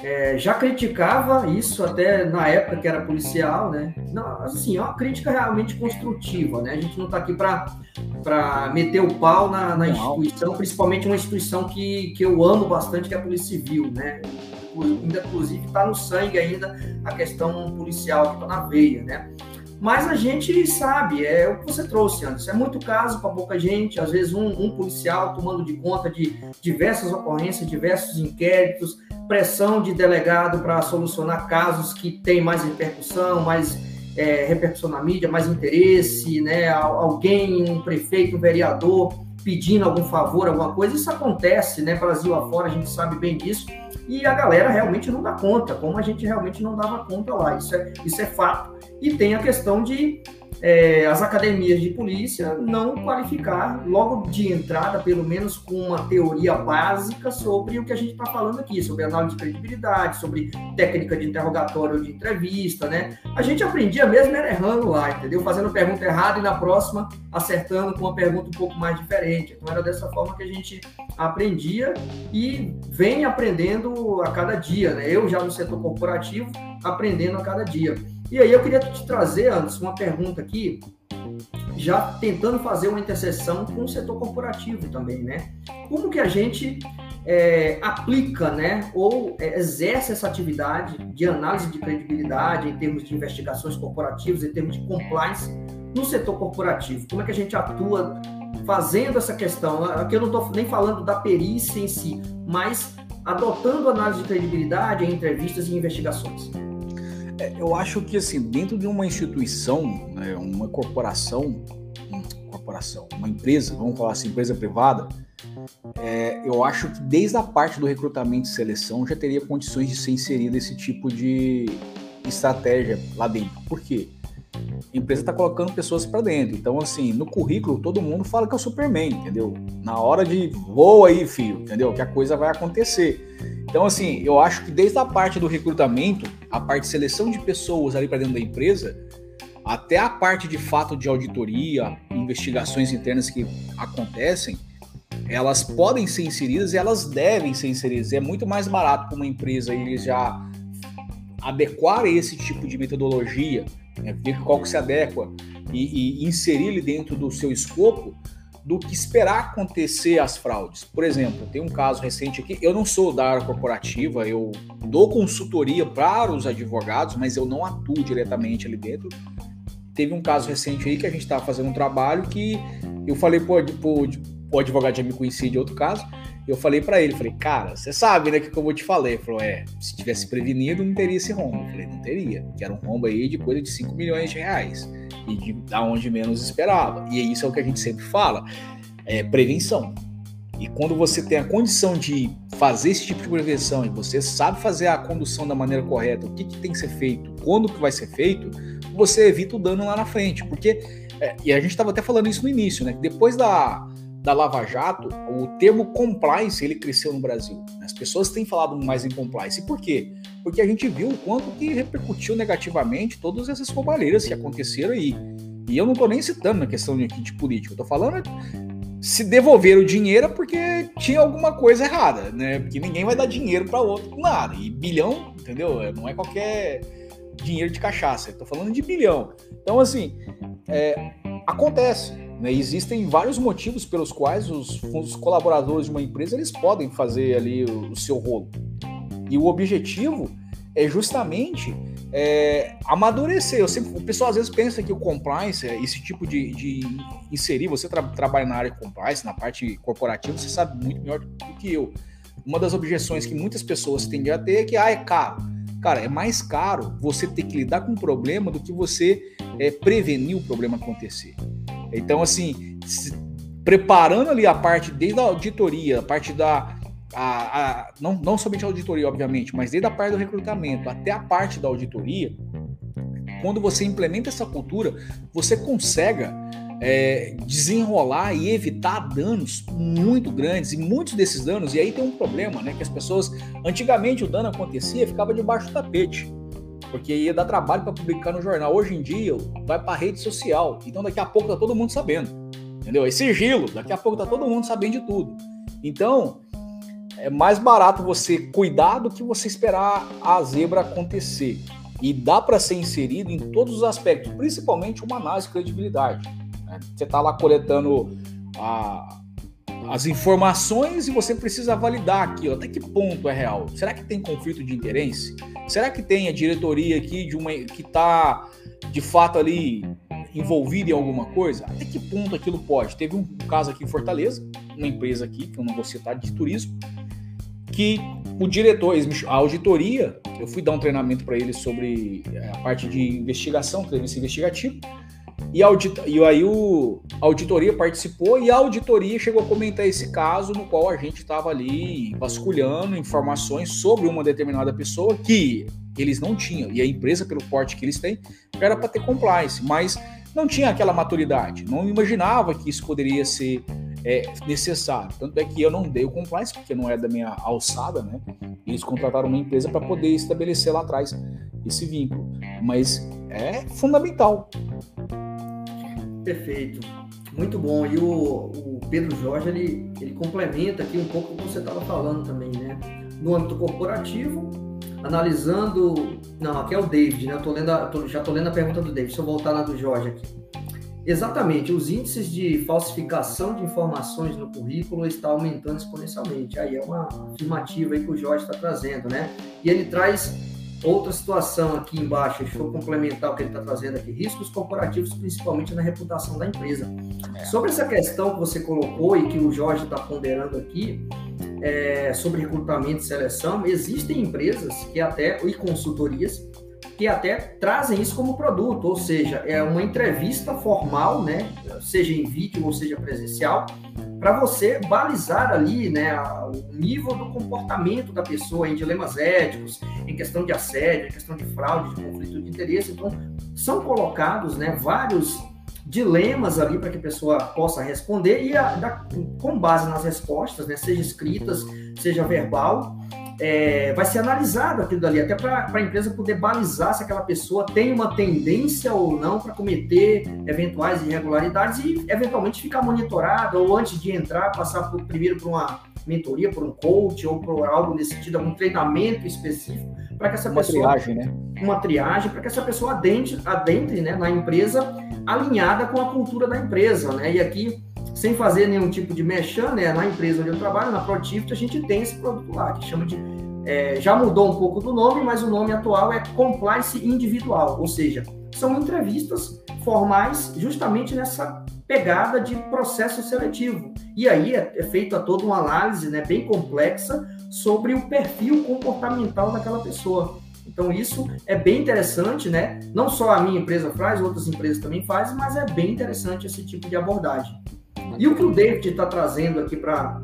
É, já criticava isso até na época que era policial, né? Não, assim, é uma crítica realmente construtiva, né? A gente não está aqui para meter o pau na, na instituição, principalmente uma instituição que, que eu amo bastante, que é a Polícia Civil, né? Ainda, inclusive, está no sangue ainda a questão policial, que está na veia, né? Mas a gente sabe, é o que você trouxe antes, é muito caso para pouca gente, às vezes um, um, policial tomando de conta de diversas ocorrências, diversos inquéritos, pressão de delegado para solucionar casos que têm mais repercussão, mais é, repercussão na mídia, mais interesse, né? Alguém, um prefeito, um vereador pedindo algum favor, alguma coisa, isso acontece, né? Brasil afora, a gente sabe bem disso, e a galera realmente não dá conta, como a gente realmente não dava conta lá, isso é, isso é fato. E tem a questão de é, as academias de polícia não qualificar logo de entrada, pelo menos com uma teoria básica sobre o que a gente está falando aqui, sobre análise de credibilidade, sobre técnica de interrogatório de entrevista, né? A gente aprendia mesmo errando lá, entendeu? Fazendo pergunta errada e na próxima acertando com uma pergunta um pouco mais diferente. Então era dessa forma que a gente aprendia e vem aprendendo a cada dia, né? Eu já no setor corporativo aprendendo a cada dia. E aí eu queria te trazer, antes, uma pergunta aqui, já tentando fazer uma interseção com o setor corporativo também, né? Como que a gente é, aplica, né, ou é, exerce essa atividade de análise de credibilidade em termos de investigações corporativas, em termos de compliance no setor corporativo? Como é que a gente atua fazendo essa questão. Aqui eu não estou nem falando da perícia em si, mas adotando análise de credibilidade em entrevistas e investigações. É, eu acho que assim, dentro de uma instituição, né, uma corporação, corporação, uma empresa, vamos falar assim, empresa privada, é, eu acho que desde a parte do recrutamento e seleção já teria condições de ser inserido esse tipo de estratégia lá dentro. Por quê? A empresa está colocando pessoas para dentro. Então, assim, no currículo todo mundo fala que é o Superman, entendeu? Na hora de voa aí, filho, entendeu? Que a coisa vai acontecer. Então, assim, eu acho que desde a parte do recrutamento, a parte de seleção de pessoas ali para dentro da empresa, até a parte de fato de auditoria, investigações internas que acontecem, elas podem ser inseridas e elas devem ser inseridas. É muito mais barato para uma empresa eles já adequar esse tipo de metodologia, né, ver qual que se adequa e, e inserir ele dentro do seu escopo, do que esperar acontecer as fraudes. Por exemplo, tem um caso recente aqui, eu não sou da área corporativa, eu dou consultoria para os advogados, mas eu não atuo diretamente ali dentro. Teve um caso recente aí que a gente estava fazendo um trabalho que eu falei, pô, pô o advogado já me conhecia de outro caso, eu falei para ele, falei, cara, você sabe, né, que, eu vou te falar. Ele falou, é, se tivesse prevenido, não teria esse rombo. Eu falei, não teria, que era um rombo aí de coisa de 5 milhões de reais, e de da onde menos esperava. E isso é o que a gente sempre fala, é prevenção. E quando você tem a condição de fazer esse tipo de prevenção e você sabe fazer a condução da maneira correta, o que, que tem que ser feito, quando que vai ser feito, você evita o dano lá na frente. Porque, é, e a gente estava até falando isso no início, né? Depois da, da Lava Jato, o termo compliance ele cresceu no Brasil. As pessoas têm falado mais em compliance. E por quê? Porque a gente viu o quanto que repercutiu negativamente todas essas roubalheiras que aconteceram aí. E eu não estou nem citando na questão de, de política, eu tô falando se devolver o dinheiro é porque tinha alguma coisa errada, né? Porque ninguém vai dar dinheiro para outro com nada. E bilhão, entendeu? Não é qualquer dinheiro de cachaça. Tô falando de bilhão. Então, assim, é, acontece. Né? Existem vários motivos pelos quais os, os, colaboradores de uma empresa eles podem fazer ali o, o seu rolo. E o objetivo é justamente é, amadurecer. Eu sempre, o pessoal às vezes pensa que o compliance, é esse tipo de, de inserir, você tra trabalha na área de compliance, na parte corporativa, você sabe muito melhor do que eu. Uma das objeções que muitas pessoas tendem a ter é que ah, é caro. Cara, é mais caro você ter que lidar com um problema do que você é, prevenir o problema acontecer. Então, assim, preparando ali a parte desde a auditoria, a parte da. A, a, não, não somente a auditoria, obviamente, mas desde a parte do recrutamento até a parte da auditoria, quando você implementa essa cultura, você consegue é, desenrolar e evitar danos muito grandes e muitos desses danos. E aí tem um problema, né? Que as pessoas antigamente o dano acontecia ficava debaixo do tapete porque ia dar trabalho para publicar no jornal. Hoje em dia, vai para rede social. Então, daqui a pouco tá todo mundo sabendo. Entendeu? É sigilo. Daqui a pouco tá todo mundo sabendo de tudo. Então, é mais barato você cuidar do que você esperar a zebra acontecer. E dá para ser inserido em todos os aspectos, principalmente uma análise de credibilidade. Né? Você está lá coletando a, as informações e você precisa validar aquilo. Até que ponto é real? Será que tem conflito de interesse? Será que tem a diretoria aqui de uma que está de fato ali envolvida em alguma coisa? Até que ponto aquilo pode? Teve um caso aqui em Fortaleza, uma empresa aqui, que eu não vou citar, de turismo, que o diretor, a auditoria, eu fui dar um treinamento para eles sobre eh, a parte de investigação, entrevista investigativa, e, e aí o, a auditoria participou e a auditoria chegou a comentar esse caso no qual a gente estava ali vasculhando informações sobre uma determinada pessoa que eles não tinham. E a empresa, pelo porte que eles têm, era para ter compliance, mas não tinha aquela maturidade. Não imaginava que isso poderia ser é, necessário. Tanto é que eu não dei o compliance, porque não é da minha alçada, né? Eles contrataram uma empresa para poder estabelecer lá atrás esse vínculo. Mas é fundamental. Perfeito. Muito bom. E o, o, Pedro Jorge, ele, ele complementa aqui um pouco o que você estava falando também, né? No âmbito corporativo, analisando... Não, aqui é o David, né? Eu tô lendo a, tô, já estou lendo a pergunta do David. Deixa eu voltar lá do Jorge aqui. Exatamente, os índices de falsificação de informações no currículo estão aumentando exponencialmente. Aí é uma afirmativa aí que o Jorge está trazendo, né? E ele traz outra situação aqui embaixo, deixa eu complementar o que ele está trazendo aqui, riscos corporativos, principalmente na reputação da empresa. É. Sobre essa questão que você colocou e que o Jorge está ponderando aqui, é, sobre recrutamento e seleção, existem empresas que até, e consultorias, que até trazem isso como produto, ou seja, é uma entrevista formal, né, seja em vídeo ou seja presencial, para você balizar ali né, o nível do comportamento da pessoa em dilemas éticos, em questão de assédio, em questão de fraude, de conflito de interesse. Então, são colocados né, vários dilemas ali para que a pessoa possa responder e a, da, com base nas respostas, né, seja escritas, seja verbal, é, vai ser analisado aquilo dali, até para a empresa poder balizar se aquela pessoa tem uma tendência ou não para cometer eventuais irregularidades e eventualmente ficar monitorada ou antes de entrar, passar por, primeiro por uma mentoria, por um coach ou por algo nesse sentido, algum treinamento específico para que essa uma pessoa. Uma triagem, né? Uma triagem, para que essa pessoa adentre, adentre né, na empresa alinhada com a cultura da empresa, né? E aqui sem fazer nenhum tipo de mexer, né? Na empresa onde eu trabalho, na Protift, a gente tem esse produto lá, que chama de. É, já mudou um pouco do nome, mas o nome atual é Compliance Individual, ou seja, são entrevistas formais justamente nessa pegada de processo seletivo. E aí é, é feita toda uma análise né, bem complexa sobre o perfil comportamental daquela pessoa. Então isso é bem interessante, né? Não só a minha empresa faz, outras empresas também fazem, mas é bem interessante esse tipo de abordagem. E o que o David está trazendo aqui para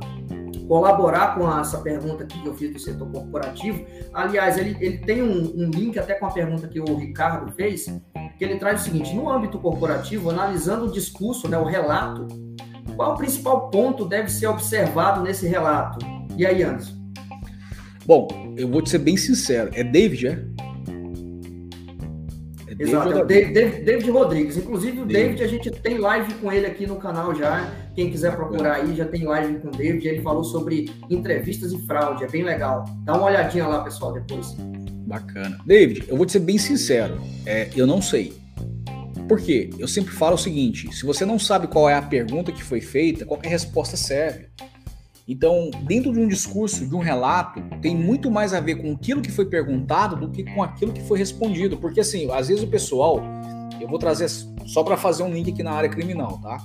colaborar com essa pergunta que eu fiz do setor corporativo, aliás, ele, ele tem um, um link até com a pergunta que o Ricardo fez, que ele traz o seguinte: no âmbito corporativo, analisando o discurso, né, o relato, qual o principal ponto deve ser observado nesse relato? E aí, Anderson? Bom, eu vou te ser bem sincero, é David, é? É Exato, é o David, David, Rodrigues. Inclusive, o David. David, a gente tem live com ele aqui no canal já. Quem quiser procurar aí, já tem live com o David. Ele falou sobre entrevistas e fraude, é bem legal. Dá uma olhadinha lá, pessoal, depois. Bacana. David, eu vou te ser bem sincero, é, eu não sei. Por quê? Eu sempre falo o seguinte: se você não sabe qual é a pergunta que foi feita, qualquer resposta serve. Então, dentro de um discurso, de um relato, tem muito mais a ver com aquilo que foi perguntado do que com aquilo que foi respondido. Porque, assim, às vezes o pessoal, eu vou trazer só para fazer um link aqui na área criminal, tá?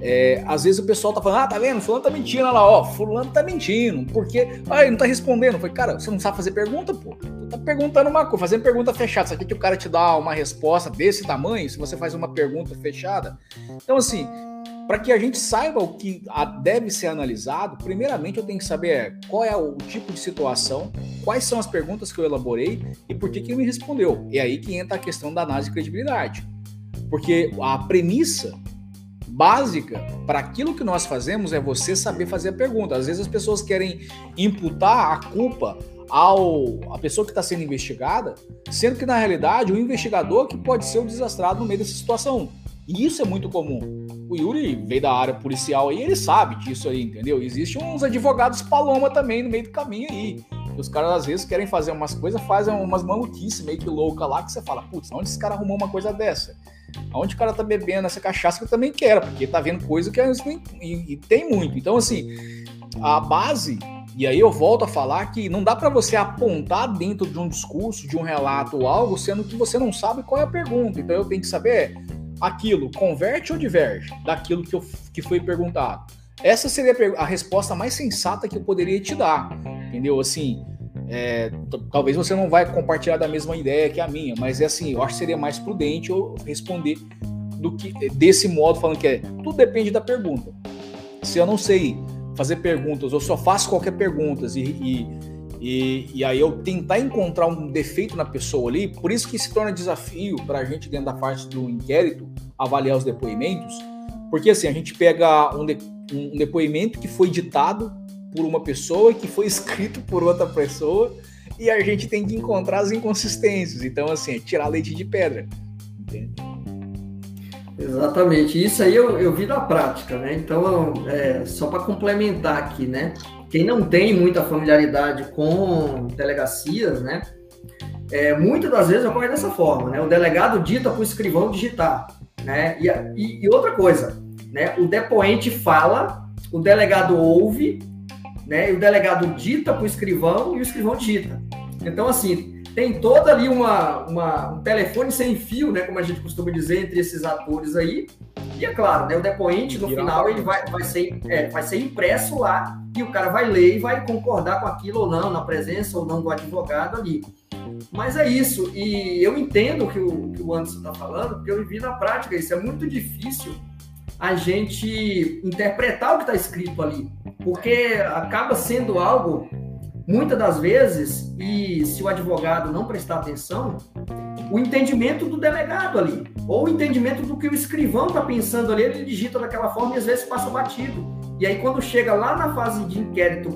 É, às vezes o pessoal tá falando, ah, tá vendo? Fulano tá mentindo, olha lá, ó, fulano tá mentindo, porque, ah, ele não tá respondendo. Falei, cara, você não sabe fazer pergunta, pô? Tu tá perguntando uma coisa, fazendo pergunta fechada. Sabe que o cara te dá uma resposta desse tamanho se você faz uma pergunta fechada? Então, assim, para que a gente saiba o que deve ser analisado, primeiramente eu tenho que saber é, qual é o tipo de situação, quais são as perguntas que eu elaborei e por que, que ele me respondeu. É aí que entra a questão da análise de credibilidade. Porque a premissa básica para aquilo que nós fazemos é você saber fazer a pergunta. Às vezes as pessoas querem imputar a culpa ao a pessoa que está sendo investigada, sendo que na realidade o investigador que pode ser o desastrado no meio dessa situação. E isso é muito comum. O Yuri veio da área policial aí, ele sabe disso aí, entendeu? Existem uns advogados paloma também no meio do caminho aí. Os caras às vezes querem fazer umas coisas, fazem umas maluquices meio que louca lá, que você fala, putz, onde esse cara arrumou uma coisa dessa? Onde o cara tá bebendo essa cachaça que eu também quero, porque tá vendo coisa que nem, e, e tem muito. Então, assim, a base e aí eu volto a falar que não dá para você apontar dentro de um discurso, de um relato ou algo, sendo que você não sabe qual é a pergunta. Então eu tenho que saber aquilo converte ou diverge daquilo que, eu, que foi perguntado? Essa seria a, resposta mais sensata que eu poderia te dar, entendeu? Assim, é, talvez você não vai compartilhar da mesma ideia que a minha, mas é assim, eu acho que seria mais prudente eu responder do que desse modo, falando que é tudo depende da pergunta. Se eu não sei fazer perguntas, ou só faço qualquer pergunta e, e e, e aí eu tentar encontrar um defeito na pessoa ali, por isso que se torna desafio para a gente dentro da parte do inquérito avaliar os depoimentos, porque assim, a gente pega um, de, um depoimento que foi ditado por uma pessoa e que foi escrito por outra pessoa e a gente tem que encontrar as inconsistências. Então, assim, é tirar leite de pedra. Entende? Exatamente. Isso aí eu, eu vi na prática, né? Então, é, só para complementar aqui, né? Quem não tem muita familiaridade com delegacias, né? É, muitas das vezes ocorre dessa forma, né? O delegado dita para o escrivão digitar, né? E, e, e, outra coisa, né? O depoente fala, o delegado ouve, né? E o delegado dita para o escrivão e o escrivão digita. Então, assim, tem toda ali uma, uma, um telefone sem fio, né, como a gente costuma dizer, entre esses atores aí. E é claro, né, o depoente, no final, ele vai, vai, ser, é, vai ser impresso lá e o cara vai ler e vai concordar com aquilo ou não, na presença ou não do advogado ali. Mas é isso, e eu entendo o que o, que o Anderson está falando, porque eu vivi na prática isso. É muito difícil a gente interpretar o que está escrito ali, porque acaba sendo algo, muitas das vezes, e se o advogado não prestar atenção, o entendimento do delegado ali, ou o entendimento do que o escrivão está pensando ali, ele digita daquela forma e às vezes passa batido. E aí, quando chega lá na fase de inquérito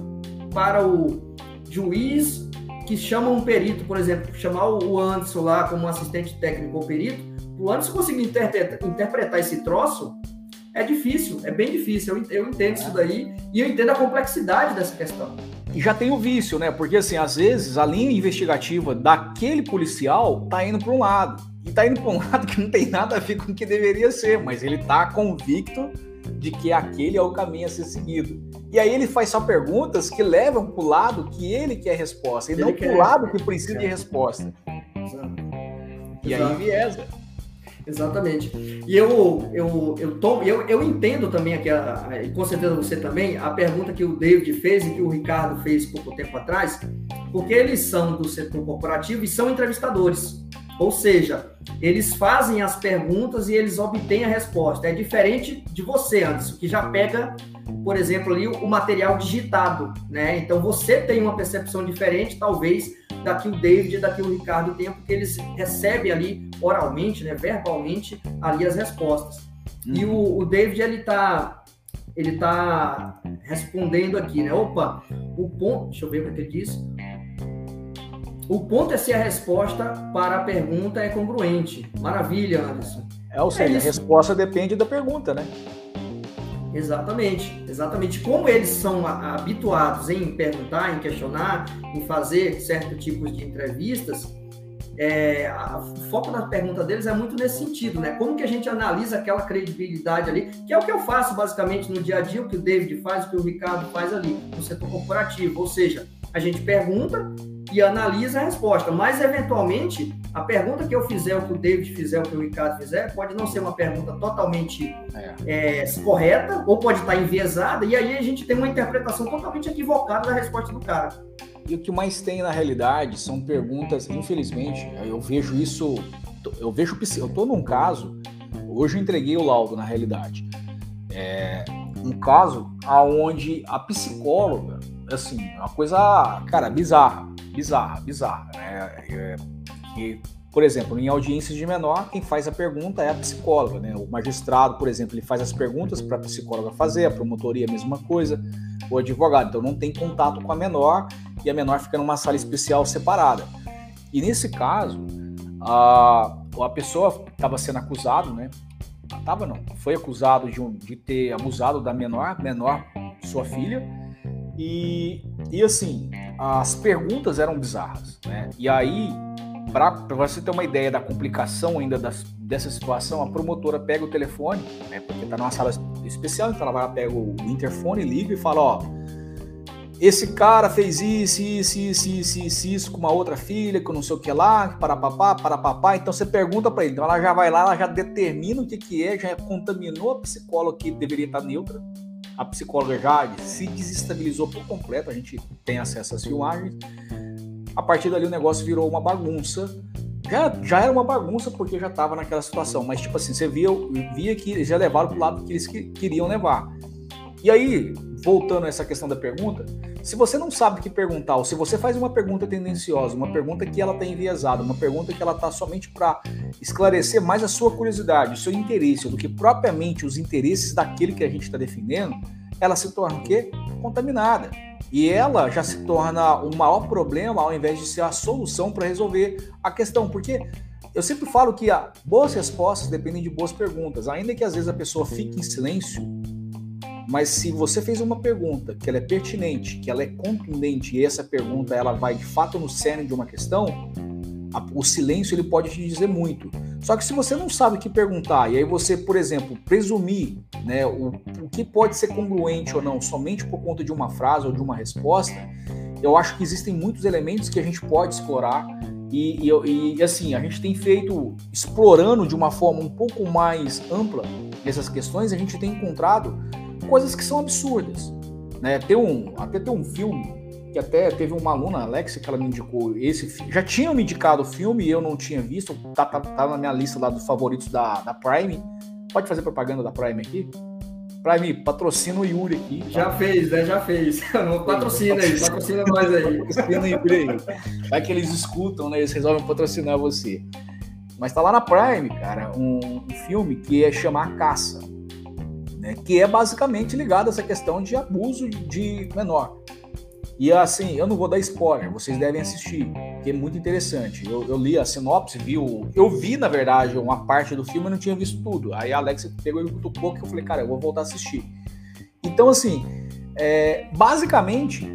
para o juiz que chama um perito, por exemplo, chamar o Anderson lá como assistente técnico ou perito, o Anderson conseguir interpretar, interpretar esse troço é difícil, é bem difícil. Eu, eu entendo isso daí e eu entendo a complexidade dessa questão. E já tem o vício, né? Porque assim, às vezes a linha investigativa daquele policial tá indo para um lado. E tá indo para um lado que não tem nada a ver com o que deveria ser, mas ele tá convicto de que aquele é o caminho a ser seguido. E aí ele faz só perguntas que levam para o lado que ele quer resposta, e ele não para o lado que precisa de resposta. Exato. E aí viesa. Exatamente. E eu, eu, eu, tô, eu, eu entendo também aqui, e com certeza você também, a pergunta que o David fez e que o Ricardo fez pouco tempo atrás, porque eles são do setor corporativo e são entrevistadores. Ou seja, eles fazem as perguntas e eles obtêm a resposta. É diferente de você, Anderson, que já pega, por exemplo, ali o material digitado, né? Então você tem uma percepção diferente, talvez, da que o David e da que o Ricardo tem, porque eles recebem ali oralmente, né, verbalmente, ali as respostas. Uhum. E o, o David, ele está ele tá respondendo aqui, né? Opa, o ponto, deixa eu ver o que ele disse. O ponto é se a resposta para a pergunta é congruente. Maravilha, Anderson. É, ou seja, é a resposta depende da pergunta, né? Exatamente, exatamente. Como eles são habituados em perguntar, em questionar, em fazer certos tipos de entrevistas, é, a, o foco da pergunta deles é muito nesse sentido, né? Como que a gente analisa aquela credibilidade ali, que é o que eu faço basicamente no dia a dia, o que o David faz, o que o Ricardo faz ali no setor corporativo. Ou seja, a gente pergunta, e analisa a resposta. Mas, eventualmente, a pergunta que eu fizer, o que o David fizer, o que o Ricardo fizer, pode não ser uma pergunta totalmente é. É, correta, ou pode estar enviesada, e aí a gente tem uma interpretação totalmente equivocada da resposta do cara. E o que mais tem na realidade são perguntas, infelizmente, eu vejo isso, eu vejo, eu estou num caso, hoje eu entreguei o laudo na realidade, é um caso aonde a psicóloga, assim, uma coisa, cara, bizarra bizarra, bizarra, né? É, por exemplo, em audiências de menor, quem faz a pergunta é a psicóloga, né? O magistrado, por exemplo, ele faz as perguntas para a psicóloga fazer, a promotoria a mesma coisa, o advogado, então não tem contato com a menor e a menor fica numa sala especial separada. E nesse caso, a, a pessoa estava sendo acusado, né? Tava não, foi acusado de, de ter abusado da menor, menor, sua filha, e, e assim, as perguntas eram bizarras, né? E aí, para você ter uma ideia da complicação ainda das, dessa situação, a promotora pega o telefone, né? Porque tá numa sala especial, então ela vai pega o interfone, liga e fala, ó, esse cara fez isso, isso, isso, isso, isso, isso com uma outra filha, com não sei o que lá, para papá, para papá. Então você pergunta para ele. Então ela já vai lá, ela já determina o que, que é, já contaminou a psicóloga que deveria estar neutra a psicóloga Jade se desestabilizou por completo, a gente tem acesso às filmagens. A partir dali o negócio virou uma bagunça. Já, já era uma bagunça porque já estava naquela situação, mas tipo assim, você via, via que eles já levaram para o lado que eles que, queriam levar. E aí, voltando a essa questão da pergunta, se você não sabe o que perguntar, ou se você faz uma pergunta tendenciosa, uma pergunta que ela está enviesada, uma pergunta que ela está somente para esclarecer mais a sua curiosidade, o seu interesse, do que propriamente os interesses daquele que a gente está defendendo, ela se torna o quê? Contaminada. E ela já se torna o maior problema ao invés de ser a solução para resolver a questão. Porque eu sempre falo que boas respostas dependem de boas perguntas. Ainda que às vezes a pessoa fique em silêncio, mas se você fez uma pergunta que ela é pertinente, que ela é contundente e essa pergunta ela vai de fato no cerne de uma questão, a, o silêncio ele pode te dizer muito. Só que se você não sabe o que perguntar e aí você, por exemplo, presumir né, o, o que pode ser congruente ou não somente por conta de uma frase ou de uma resposta, eu acho que existem muitos elementos que a gente pode explorar E, e, e, assim, a gente tem feito, explorando de uma forma um pouco mais ampla essas questões, a gente tem encontrado coisas que são absurdas. Né? Tem um, até tem um filme que até teve uma aluna, Alex, que ela me indicou esse filme. Já tinham me indicado o filme e eu não tinha visto, tá, tá, tá na minha lista lá dos favoritos da, da Prime. Pode fazer propaganda da Prime aqui? Prime, patrocina o Yuri aqui. Tá? Já fez, né? Já fez. patrocina aí, patrocina nós aí. Patrocina o Yuri aí. Vai que eles escutam, né? Eles resolvem patrocinar você. Mas tá lá na Prime, cara, um, um filme que é chamar Caça. Né, que é basicamente ligado a essa questão de abuso de menor. E assim, eu não vou dar spoiler, vocês devem assistir, que é muito interessante. Eu, eu li a sinopse, vi o, eu vi, na verdade, uma parte do filme e não tinha visto tudo. Aí a Alexa pegou e me cutucou que eu falei, cara, eu vou voltar a assistir. Então, assim, é, basicamente,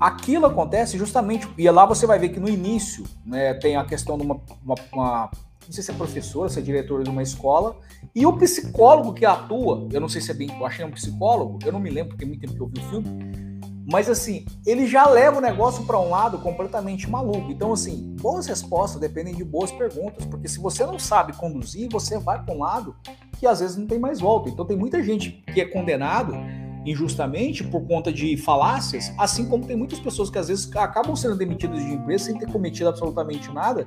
aquilo acontece justamente, e lá você vai ver que no início né, tem a questão de uma, uma, uma não sei se é professora, se é diretora de uma escola, e o psicólogo que atua, eu não sei se é bem, eu achei um psicólogo, eu não me lembro, porque é muito tempo que eu vi o filme, mas assim, ele já leva o negócio para um lado completamente maluco. Então, assim, boas respostas dependem de boas perguntas, porque se você não sabe conduzir, você vai para um lado que às vezes não tem mais volta. Então, tem muita gente que é condenado injustamente por conta de falácias, assim como tem muitas pessoas que às vezes acabam sendo demitidas de empresa sem ter cometido absolutamente nada,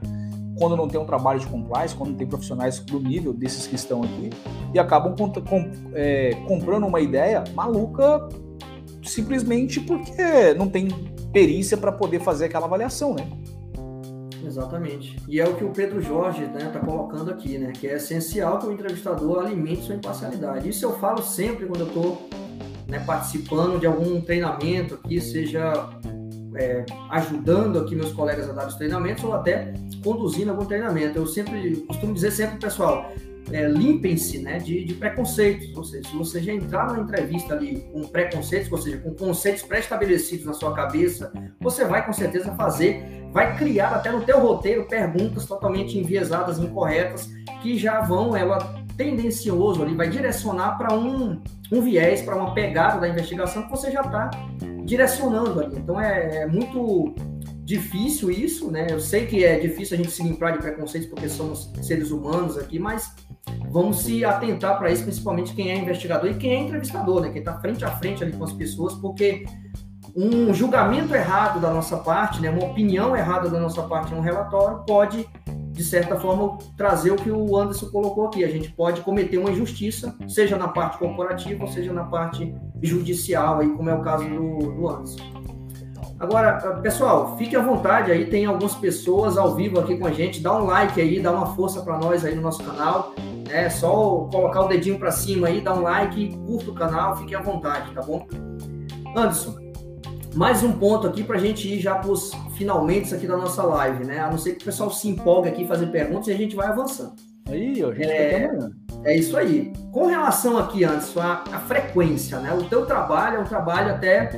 quando não tem um trabalho de compliance, quando não tem profissionais do nível desses que estão aqui, e acabam comp é, comprando uma ideia maluca simplesmente porque não tem perícia para poder fazer aquela avaliação, né? Exatamente. E é o que o Pedro Jorge está né, tá colocando aqui, né? Que é essencial que o entrevistador alimente sua imparcialidade. Isso eu falo sempre quando eu estou né, participando de algum treinamento aqui, seja é, ajudando aqui meus colegas a dar os treinamentos ou até conduzindo algum treinamento. Eu sempre costumo dizer sempre, pessoal, é, limpem-se né, de, de, preconceitos. Ou seja, se você já entrar na entrevista ali com preconceitos, ou seja, com conceitos pré-estabelecidos na sua cabeça, você vai com certeza fazer, vai criar até no teu roteiro perguntas totalmente enviesadas, incorretas, que já vão, ela tendencioso ali, vai direcionar para um, um viés, para uma pegada da investigação que você já está direcionando ali. Então é, é muito difícil isso, né? Eu sei que é difícil a gente se limpar de preconceitos porque somos seres humanos aqui, mas vamos se atentar para isso, principalmente quem é investigador e quem é entrevistador, né? Quem está frente a frente ali com as pessoas, porque um julgamento errado da nossa parte, né? Uma opinião errada da nossa parte em um relatório pode de certa forma, trazer o que o Anderson colocou aqui. A gente pode cometer uma injustiça, seja na parte corporativa, seja na parte judicial, aí, como é o caso do, do Anderson. Agora, pessoal, fique à vontade aí, tem algumas pessoas ao vivo aqui com a gente, dá um like aí, dá uma força para nós aí no nosso canal, é só colocar o dedinho para cima aí, dá um like, curta o canal, fique à vontade, tá bom? Anderson, mais um ponto aqui para a gente ir já para os finalmente aqui da nossa live, né? A não ser que o pessoal se empolgue aqui fazer perguntas e a gente vai avançando. Aí, a gente é, é isso aí. Com relação aqui, Anderson, a, a frequência, né? O teu trabalho é um trabalho até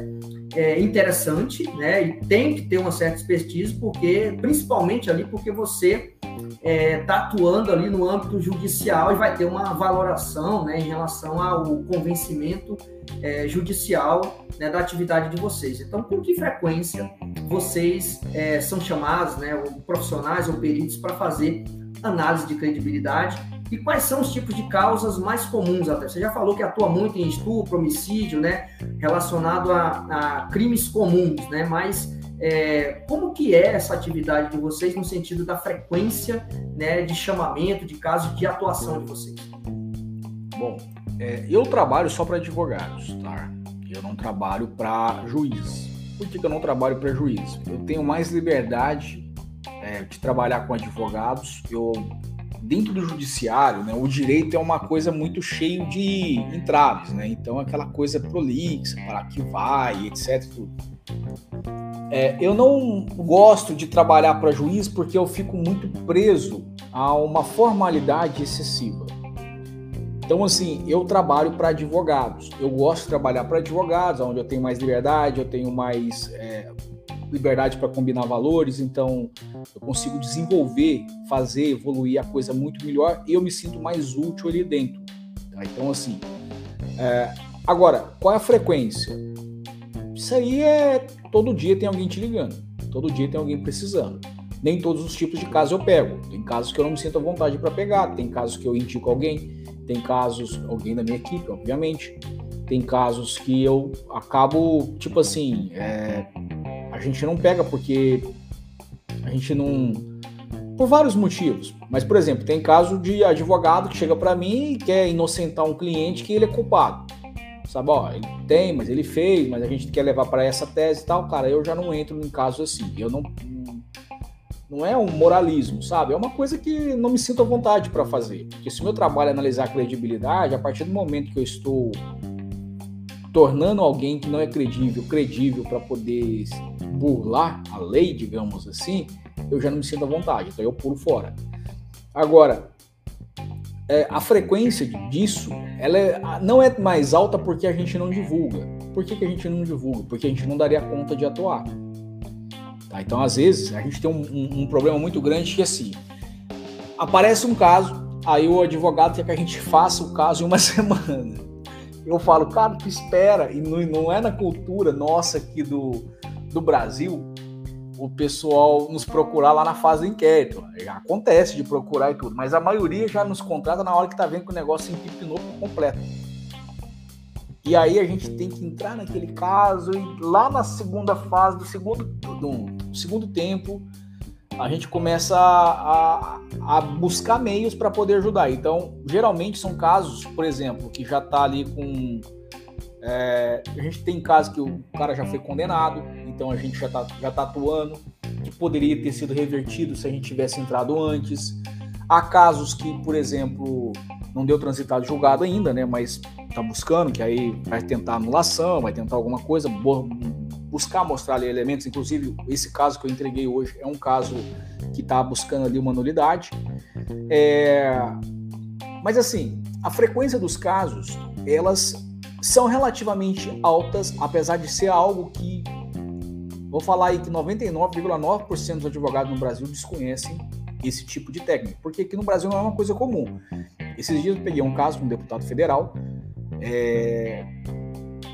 é, interessante, né? E tem que ter uma certa expertise, porque, principalmente ali, porque você está é, tá atuando ali no âmbito judicial e vai ter uma valoração né, em relação ao convencimento é, judicial né, da atividade de vocês. Então, com que frequência vocês é, são chamados, né, ou profissionais ou peritos, para fazer análise de credibilidade e quais são os tipos de causas mais comuns até? Você já falou que atua muito em estupro, homicídio, né? Relacionado a, a crimes comuns, né? Mas é, como que é essa atividade de vocês no sentido da frequência né, de chamamento, de casos de atuação de vocês? Bom, é, eu trabalho só para advogados, tá? Eu não trabalho para juiz. Por que, que eu não trabalho para juiz? Eu tenho mais liberdade é, de trabalhar com advogados. Eu dentro do judiciário, né, o direito é uma coisa muito cheio de entraves, né? Então aquela coisa prolixa, para que vai, etc. É, eu não gosto de trabalhar para juiz porque eu fico muito preso a uma formalidade excessiva. Então, assim, eu trabalho para advogados. Eu gosto de trabalhar para advogados, onde eu tenho mais liberdade, eu tenho mais é, liberdade para combinar valores, então eu consigo desenvolver, fazer, evoluir a coisa muito melhor e eu me sinto mais útil ali dentro. Tá? Então, assim, é, agora, qual é a frequência? Isso aí é todo dia tem alguém te ligando, todo dia tem alguém precisando. Nem todos os tipos de casos eu pego. Tem casos que eu não me sinto à vontade para pegar, tem casos que eu indico alguém, tem casos, alguém da minha equipe, obviamente. Tem casos que eu acabo, tipo assim, é, a gente não pega porque a gente não. Por vários motivos. Mas, por exemplo, tem caso de advogado que chega para mim e quer inocentar um cliente que ele é culpado. Sabe, ó, ele tem, mas ele fez, mas a gente quer levar para essa tese e tal. Cara, eu já não entro em casos assim. Eu não. Não é um moralismo, sabe? É uma coisa que não me sinto à vontade para fazer. Porque se o meu trabalho é analisar a credibilidade, a partir do momento que eu estou tornando alguém que não é credível, credível para poder burlar a lei, digamos assim, eu já não me sinto à vontade, então eu pulo fora. Agora, é, a frequência disso ela é, não é mais alta porque a gente não divulga. Por que, que, a gente não divulga? Porque a gente não daria conta de atuar. Tá? Então, às vezes, a gente tem um, um, um problema muito grande que assim, aparece um caso, aí o advogado quer que a gente faça o caso em uma semana eu falo, cara, tu espera, e não, não é na cultura nossa aqui do, do Brasil o pessoal nos procurar lá na fase do inquérito. Já acontece de procurar e tudo, mas a maioria já nos contrata na hora que tá vendo que o negócio empipinou por completo. E aí a gente tem que entrar naquele caso e lá na segunda fase do segundo, do segundo tempo a gente começa a, a buscar meios para poder ajudar. Então, geralmente são casos, por exemplo, que já está ali com. É, a gente tem casos que o cara já foi condenado, então a gente já está já tá atuando, que poderia ter sido revertido se a gente tivesse entrado antes. Há casos que, por exemplo, não deu transitado julgado ainda, né? Mas está buscando, que aí vai tentar anulação, vai tentar alguma coisa, buscar mostrar ali elementos, inclusive esse caso que eu entreguei hoje é um caso que está buscando ali uma nulidade. É... Mas assim, a frequência dos casos, elas são relativamente altas, apesar de ser algo que vou falar aí que 99,9% dos advogados no Brasil desconhecem esse tipo de técnica, porque aqui no Brasil não é uma coisa comum. Esses dias eu peguei um caso com um deputado federal, é,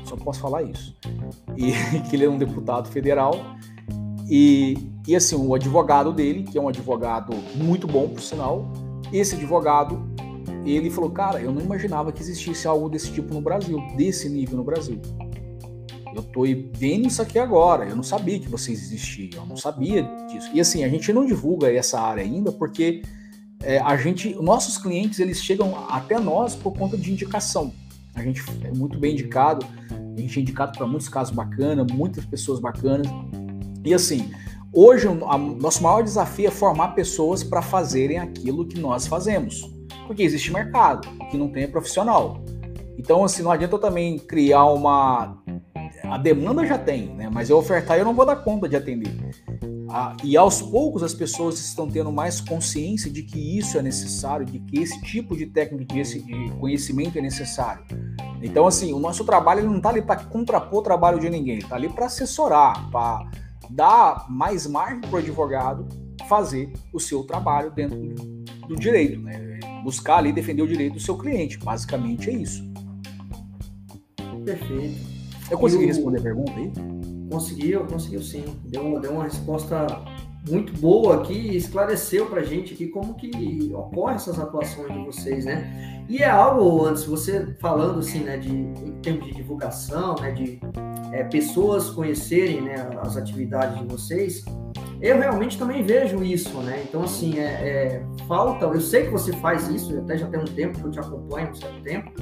só posso falar isso. E que ele é um deputado federal. E, e assim, o advogado dele, que é um advogado muito bom, por sinal, esse advogado, ele falou: Cara, eu não imaginava que existisse algo desse tipo no Brasil, desse nível no Brasil. Eu tô vendo isso aqui agora, eu não sabia que vocês existiam, eu não sabia disso. E assim, a gente não divulga essa área ainda porque é, a gente, nossos clientes, eles chegam até nós por conta de indicação. A gente é muito bem indicado, a gente é indicado para muitos casos bacanas, muitas pessoas bacanas. E assim, hoje o nosso maior desafio é formar pessoas para fazerem aquilo que nós fazemos. Porque existe mercado, que não tem é profissional. Então, assim, não adianta eu também criar uma. A demanda já tem, né? Mas eu ofertar eu não vou dar conta de atender. Ah, e aos poucos as pessoas estão tendo mais consciência de que isso é necessário, de que esse tipo de técnica, de, esse, de conhecimento é necessário. Então, assim, o nosso trabalho ele não está ali para contrapor o trabalho de ninguém, está ali para assessorar, para dar mais margem para o advogado fazer o seu trabalho dentro do direito, né? buscar ali defender o direito do seu cliente. Basicamente é isso. Perfeito. Eu consegui responder a pergunta aí? Conseguiu, conseguiu sim. Deu, deu uma resposta muito boa aqui esclareceu para gente aqui como que ocorrem essas atuações de vocês, né? E é algo, antes, você falando assim, né, de, em termos de divulgação, né, de é, pessoas conhecerem né, as atividades de vocês, eu realmente também vejo isso, né? Então, assim, é, é, falta, eu sei que você faz isso, até já tem um tempo que eu te acompanho, um certo tempo,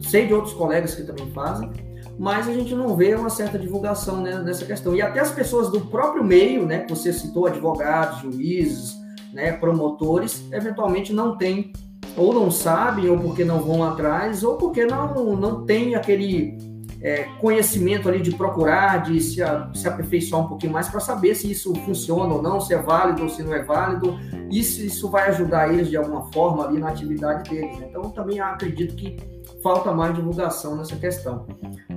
sei de outros colegas que também fazem, mas a gente não vê uma certa divulgação né, nessa questão. E até as pessoas do próprio meio, né, que você citou, advogados, juízes, né, promotores, eventualmente não têm, ou não sabem, ou porque não vão atrás, ou porque não, não tem aquele é, conhecimento ali de procurar, de se, a, se aperfeiçoar um pouquinho mais para saber se isso funciona ou não, se é válido ou se não é válido, se isso vai ajudar eles de alguma forma ali na atividade deles. Então, também acredito que falta mais divulgação nessa questão.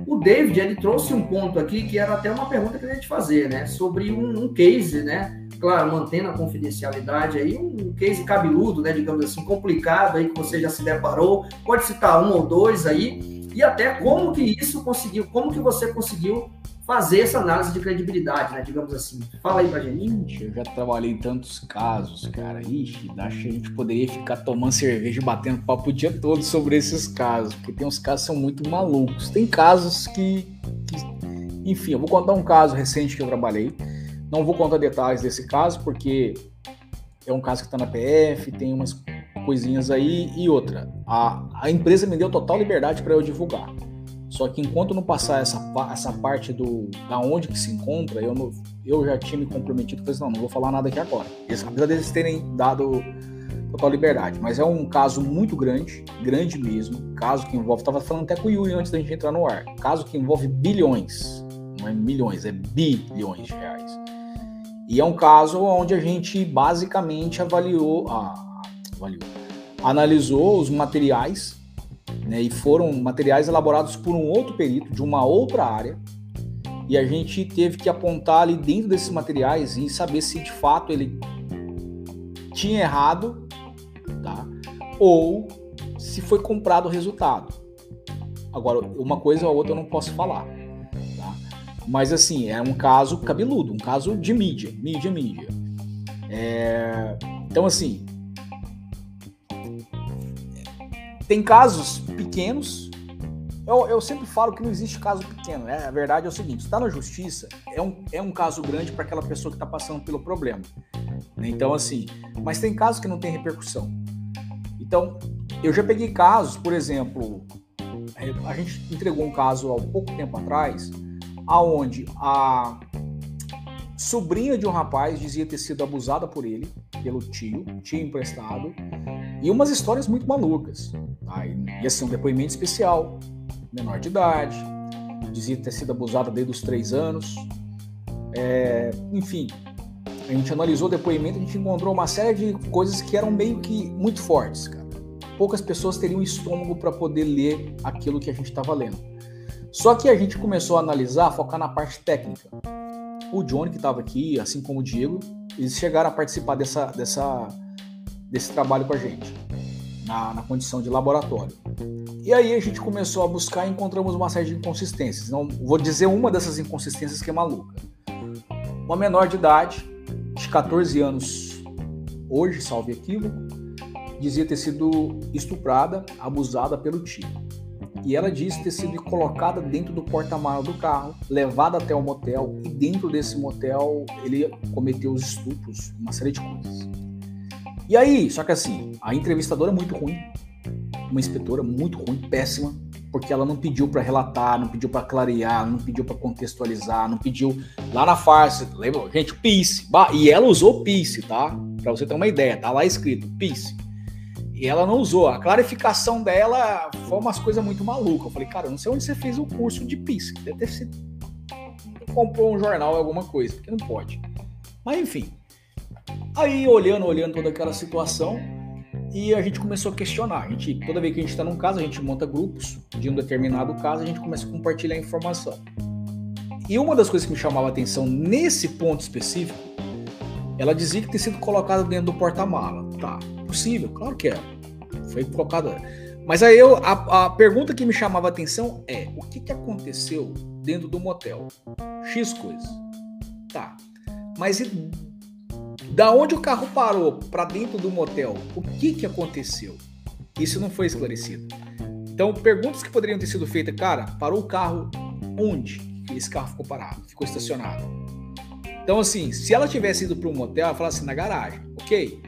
O David, ele trouxe um ponto aqui que era até uma pergunta que eu ia te fazer, né? Sobre um, um case, né? Claro, mantendo a confidencialidade aí, um case cabeludo, né? Digamos assim, complicado aí que você já se deparou. Pode citar um ou dois aí. E até como que isso conseguiu, como que você conseguiu fazer essa análise de credibilidade, né? Digamos assim. Fala aí pra gente. Eu já trabalhei em tantos casos, cara. Ixi, acho que a gente poderia ficar tomando cerveja e batendo papo o dia todo sobre esses casos, porque tem uns casos que são muito malucos. Tem casos que, que. Enfim, eu vou contar um caso recente que eu trabalhei. Não vou contar detalhes desse caso, porque é um caso que está na PF, tem umas coisinhas aí e outra. A, a empresa me deu total liberdade para eu divulgar. Só que enquanto não passar essa, essa parte do da onde que se encontra, eu, não, eu já tinha me comprometido com isso, não, não vou falar nada aqui agora. Apesar deles terem dado total liberdade. Mas é um caso muito grande, grande mesmo. Caso que envolve, estava falando até com o Yuri antes da gente entrar no ar. Caso que envolve bilhões, não é milhões, é bilhões de reais. E é um caso onde a gente basicamente avaliou, ah, avaliou analisou os materiais né, e foram materiais elaborados por um outro perito de uma outra área. E a gente teve que apontar ali dentro desses materiais e saber se de fato ele tinha errado, tá? Ou se foi comprado o resultado. Agora, uma coisa ou outra eu não posso falar, tá? Mas assim, é um caso cabeludo, um caso de mídia, mídia, mídia. É... Então assim, Tem casos pequenos. Eu, eu, sempre falo que não existe caso pequeno. Né? A verdade é o seguinte: está na justiça, é um, é um caso grande para aquela pessoa que está passando pelo problema. Então, assim, mas tem casos que não tem repercussão. Então, eu já peguei casos, por exemplo, a gente entregou um caso há pouco tempo atrás, aonde a sobrinha de um rapaz dizia ter sido abusada por ele, pelo tio, tio emprestado, e umas histórias muito malucas. Tá? Ia ser um depoimento especial, menor de idade, dizia ter sido abusada desde os três anos. É, enfim, a gente analisou o depoimento, a gente encontrou uma série de coisas que eram meio que muito fortes, cara. Poucas pessoas teriam estômago para poder ler aquilo que a gente estava lendo. Só que a gente começou a analisar, focar na parte técnica. O Johnny, que estava aqui, assim como o Diego, eles chegaram a participar dessa, dessa desse trabalho com a gente, na, na condição de laboratório. E aí a gente começou a buscar e encontramos uma série de inconsistências. Não vou dizer uma dessas inconsistências que é maluca. Uma menor de idade, de 14 anos, hoje, salve equívoco, dizia ter sido estuprada, abusada pelo tio. E ela disse ter sido colocada dentro do porta-malas do carro, levada até o motel, e dentro desse motel ele cometeu os estupros, uma série de coisas. E aí, só que assim, a entrevistadora é muito ruim, uma inspetora muito ruim, péssima, porque ela não pediu para relatar, não pediu para clarear, não pediu para contextualizar, não pediu lá na farsa, lembra? Gente, PIS. E ela usou PIS, tá? Para você ter uma ideia, tá lá escrito PIS. E ela não usou. A clarificação dela foi umas coisas muito malucas. Eu falei, cara, eu não sei onde você fez o curso de PIS. Deve ter sido. Comprou um jornal, alguma coisa, porque não pode. Mas enfim. Aí, olhando, olhando toda aquela situação, e a gente começou a questionar. A gente, toda vez que a gente está num caso, a gente monta grupos de um determinado caso, a gente começa a compartilhar informação. E uma das coisas que me chamava a atenção nesse ponto específico, ela dizia que ter sido colocada dentro do porta-mala. Tá, possível, claro que é. Foi colocada. Mas aí eu, a, a pergunta que me chamava a atenção é: o que, que aconteceu dentro do motel? X coisas. Tá. Mas e da onde o carro parou para dentro do motel, o que, que aconteceu? Isso não foi esclarecido. Então, perguntas que poderiam ter sido feitas, cara, parou o carro onde esse carro ficou parado, ficou estacionado? Então, assim, se ela tivesse ido para um motel, ela falasse assim, na garagem, ok?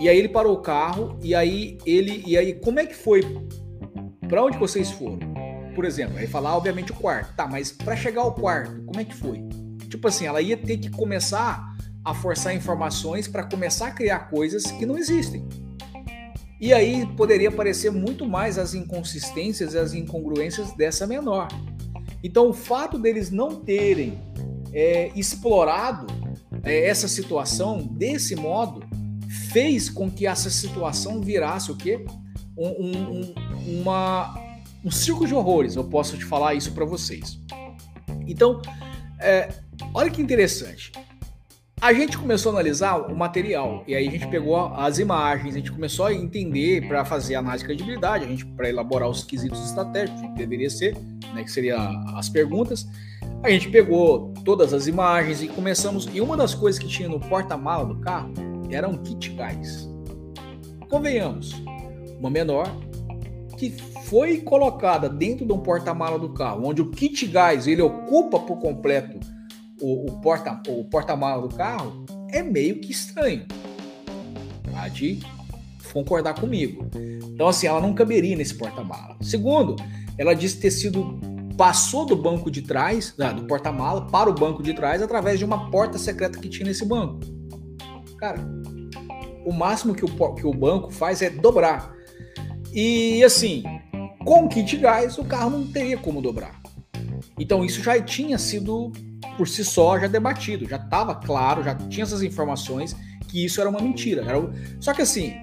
E aí ele parou o carro, e aí ele, e aí como é que foi? Para onde vocês foram? Por exemplo, aí falar, obviamente, o quarto. Tá, mas para chegar ao quarto, como é que foi? Tipo assim, ela ia ter que começar a forçar informações para começar a criar coisas que não existem. E aí poderia aparecer muito mais as inconsistências e as incongruências dessa menor. Então, o fato deles não terem é, explorado é, essa situação desse modo fez com que essa situação virasse o quê? Um, um, uma, um circo de horrores. Eu posso te falar isso para vocês. Então, é, olha que interessante. A gente começou a analisar o material e aí a gente pegou as imagens, a gente começou a entender para fazer análise de credibilidade, a gente para elaborar os quesitos estratégicos que deveria ser, né, que seria as perguntas. A gente pegou todas as imagens e começamos. E uma das coisas que tinha no porta-mala do carro era um kit gás. Convenhamos, uma menor que foi colocada dentro de um porta-mala do carro, onde o kit gás ele ocupa por completo o, o porta o porta-mala do carro, é meio que estranho. Pode concordar comigo. Então assim, ela não caberia nesse porta-mala. Segundo, ela disse ter sido passou do banco de trás, do porta-mala, para o banco de trás através de uma porta secreta que tinha nesse banco. Cara, o máximo que o, que o banco faz é dobrar. E assim, com o kit gás, o carro não teria como dobrar. Então isso já tinha sido por si só já debatido, já estava claro, já tinha essas informações que isso era uma mentira. Era... Só que assim,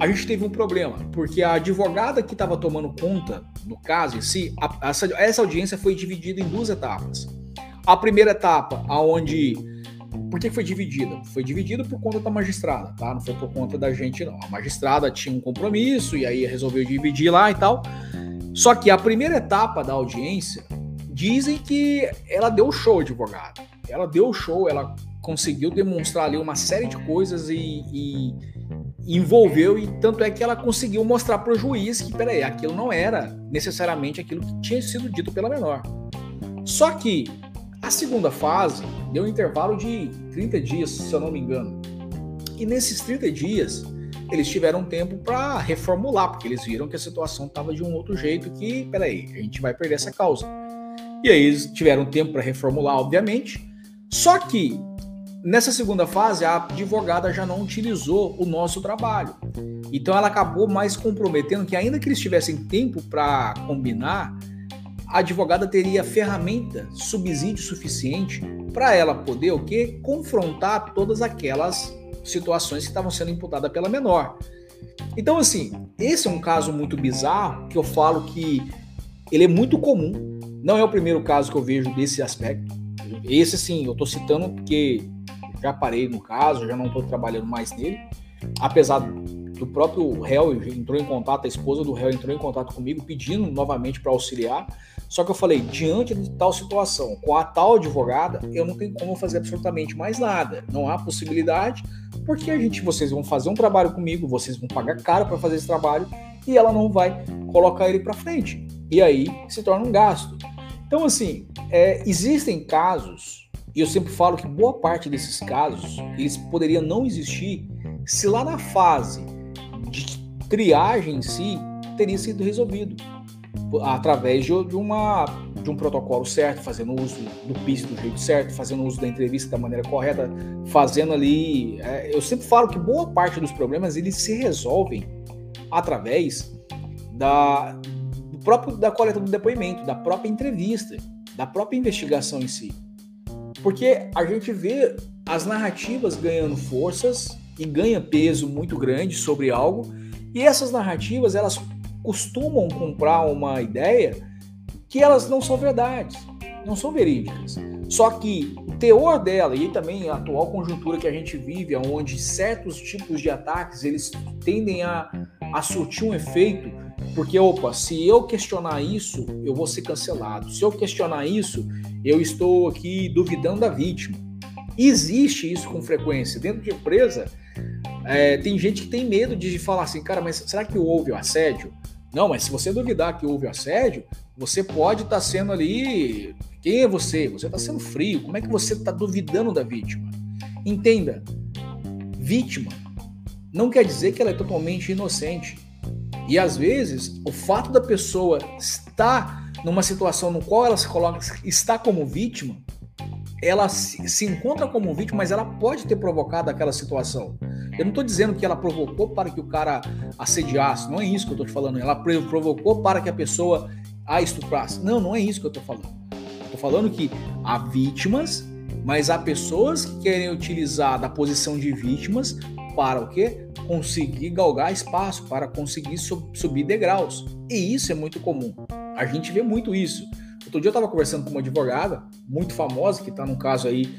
a gente teve um problema, porque a advogada que estava tomando conta do caso em si, a, essa, essa audiência foi dividida em duas etapas. A primeira etapa, aonde por que foi dividida? Foi dividida por conta da magistrada, tá? Não foi por conta da gente, não. A magistrada tinha um compromisso e aí resolveu dividir lá e tal. Só que a primeira etapa da audiência dizem que ela deu show, advogada. Ela deu show, ela conseguiu demonstrar ali uma série de coisas e, e envolveu e tanto é que ela conseguiu mostrar para o juiz que, peraí, aquilo não era necessariamente aquilo que tinha sido dito pela menor. Só que a segunda fase deu um intervalo de 30 dias, se eu não me engano. E nesses 30 dias, eles tiveram tempo para reformular, porque eles viram que a situação estava de um outro jeito que, peraí, a gente vai perder essa causa. E aí eles tiveram tempo para reformular, obviamente. Só que Nessa segunda fase, a advogada já não utilizou o nosso trabalho. Então ela acabou mais comprometendo que, ainda que eles tivessem tempo para combinar, a advogada teria ferramenta, subsídio suficiente para ela poder o quê? Confrontar todas aquelas situações que estavam sendo imputadas pela menor. Então, assim, esse é um caso muito bizarro que eu falo que ele é muito comum. Não é o primeiro caso que eu vejo desse aspecto. Esse, sim, eu estou citando porque já parei no caso, já não estou trabalhando mais nele. Apesar do próprio réu entrou em contato, a esposa do réu entrou em contato comigo pedindo novamente para auxiliar. Só que eu falei, diante de tal situação, com a tal advogada, eu não tenho como fazer absolutamente mais nada. Não há possibilidade, porque a gente, vocês vão fazer um trabalho comigo, vocês vão pagar caro para fazer esse trabalho e ela não vai colocar ele para frente. E aí se torna um gasto. Então, assim, é, existem casos e eu sempre falo que boa parte desses casos, eles poderiam não existir se lá na fase de triagem em si teria sido resolvido através de, uma, de um protocolo certo, fazendo uso do PIS do jeito certo, fazendo uso da entrevista da maneira correta, fazendo ali. É, eu sempre falo que boa parte dos problemas eles se resolvem através da, do próprio da coleta do depoimento, da própria entrevista, da própria investigação em si. Porque a gente vê as narrativas ganhando forças e ganha peso muito grande sobre algo, e essas narrativas elas costumam comprar uma ideia que elas não são verdades, não são verídicas. Só que o teor dela e também a atual conjuntura que a gente vive, onde certos tipos de ataques eles tendem a, a surtir um efeito porque, opa, se eu questionar isso, eu vou ser cancelado. Se eu questionar isso, eu estou aqui duvidando da vítima. Existe isso com frequência. Dentro de empresa, é, tem gente que tem medo de falar assim, cara, mas será que houve o assédio? Não, mas se você duvidar que houve assédio, você pode estar tá sendo ali. Quem é você? Você está sendo frio. Como é que você está duvidando da vítima? Entenda, vítima não quer dizer que ela é totalmente inocente. E às vezes, o fato da pessoa estar numa situação no qual ela se coloca, está como vítima, ela se, encontra como vítima, mas ela pode ter provocado aquela situação. Eu não estou dizendo que ela provocou para que o cara assediasse, não é isso que eu estou te falando. Ela provocou para que a pessoa a estuprasse. Não, não é isso que eu estou falando. Estou falando que há vítimas, mas há pessoas que querem utilizar da posição de vítimas para o quê? Conseguir galgar espaço, para conseguir sub subir degraus. E isso é muito comum. A gente vê muito isso. Outro dia eu estava conversando com uma advogada muito famosa, que está num caso aí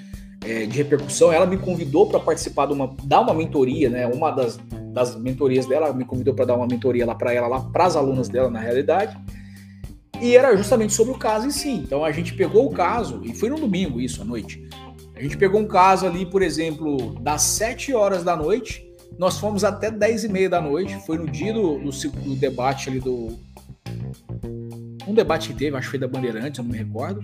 é, de repercussão. Ela me convidou para participar de uma, dar uma mentoria, né? Uma das, das mentorias dela me convidou para dar uma mentoria lá para ela, lá para as alunas dela, na realidade. E era justamente sobre o caso em si. Então a gente pegou o caso, e foi no domingo isso, à noite. A gente pegou um caso ali, por exemplo, das 7 horas da noite, nós fomos até 10 e meia da noite. Foi no dia do, do, do debate ali do. Um debate que teve, acho que foi da Bandeirantes, eu não me recordo.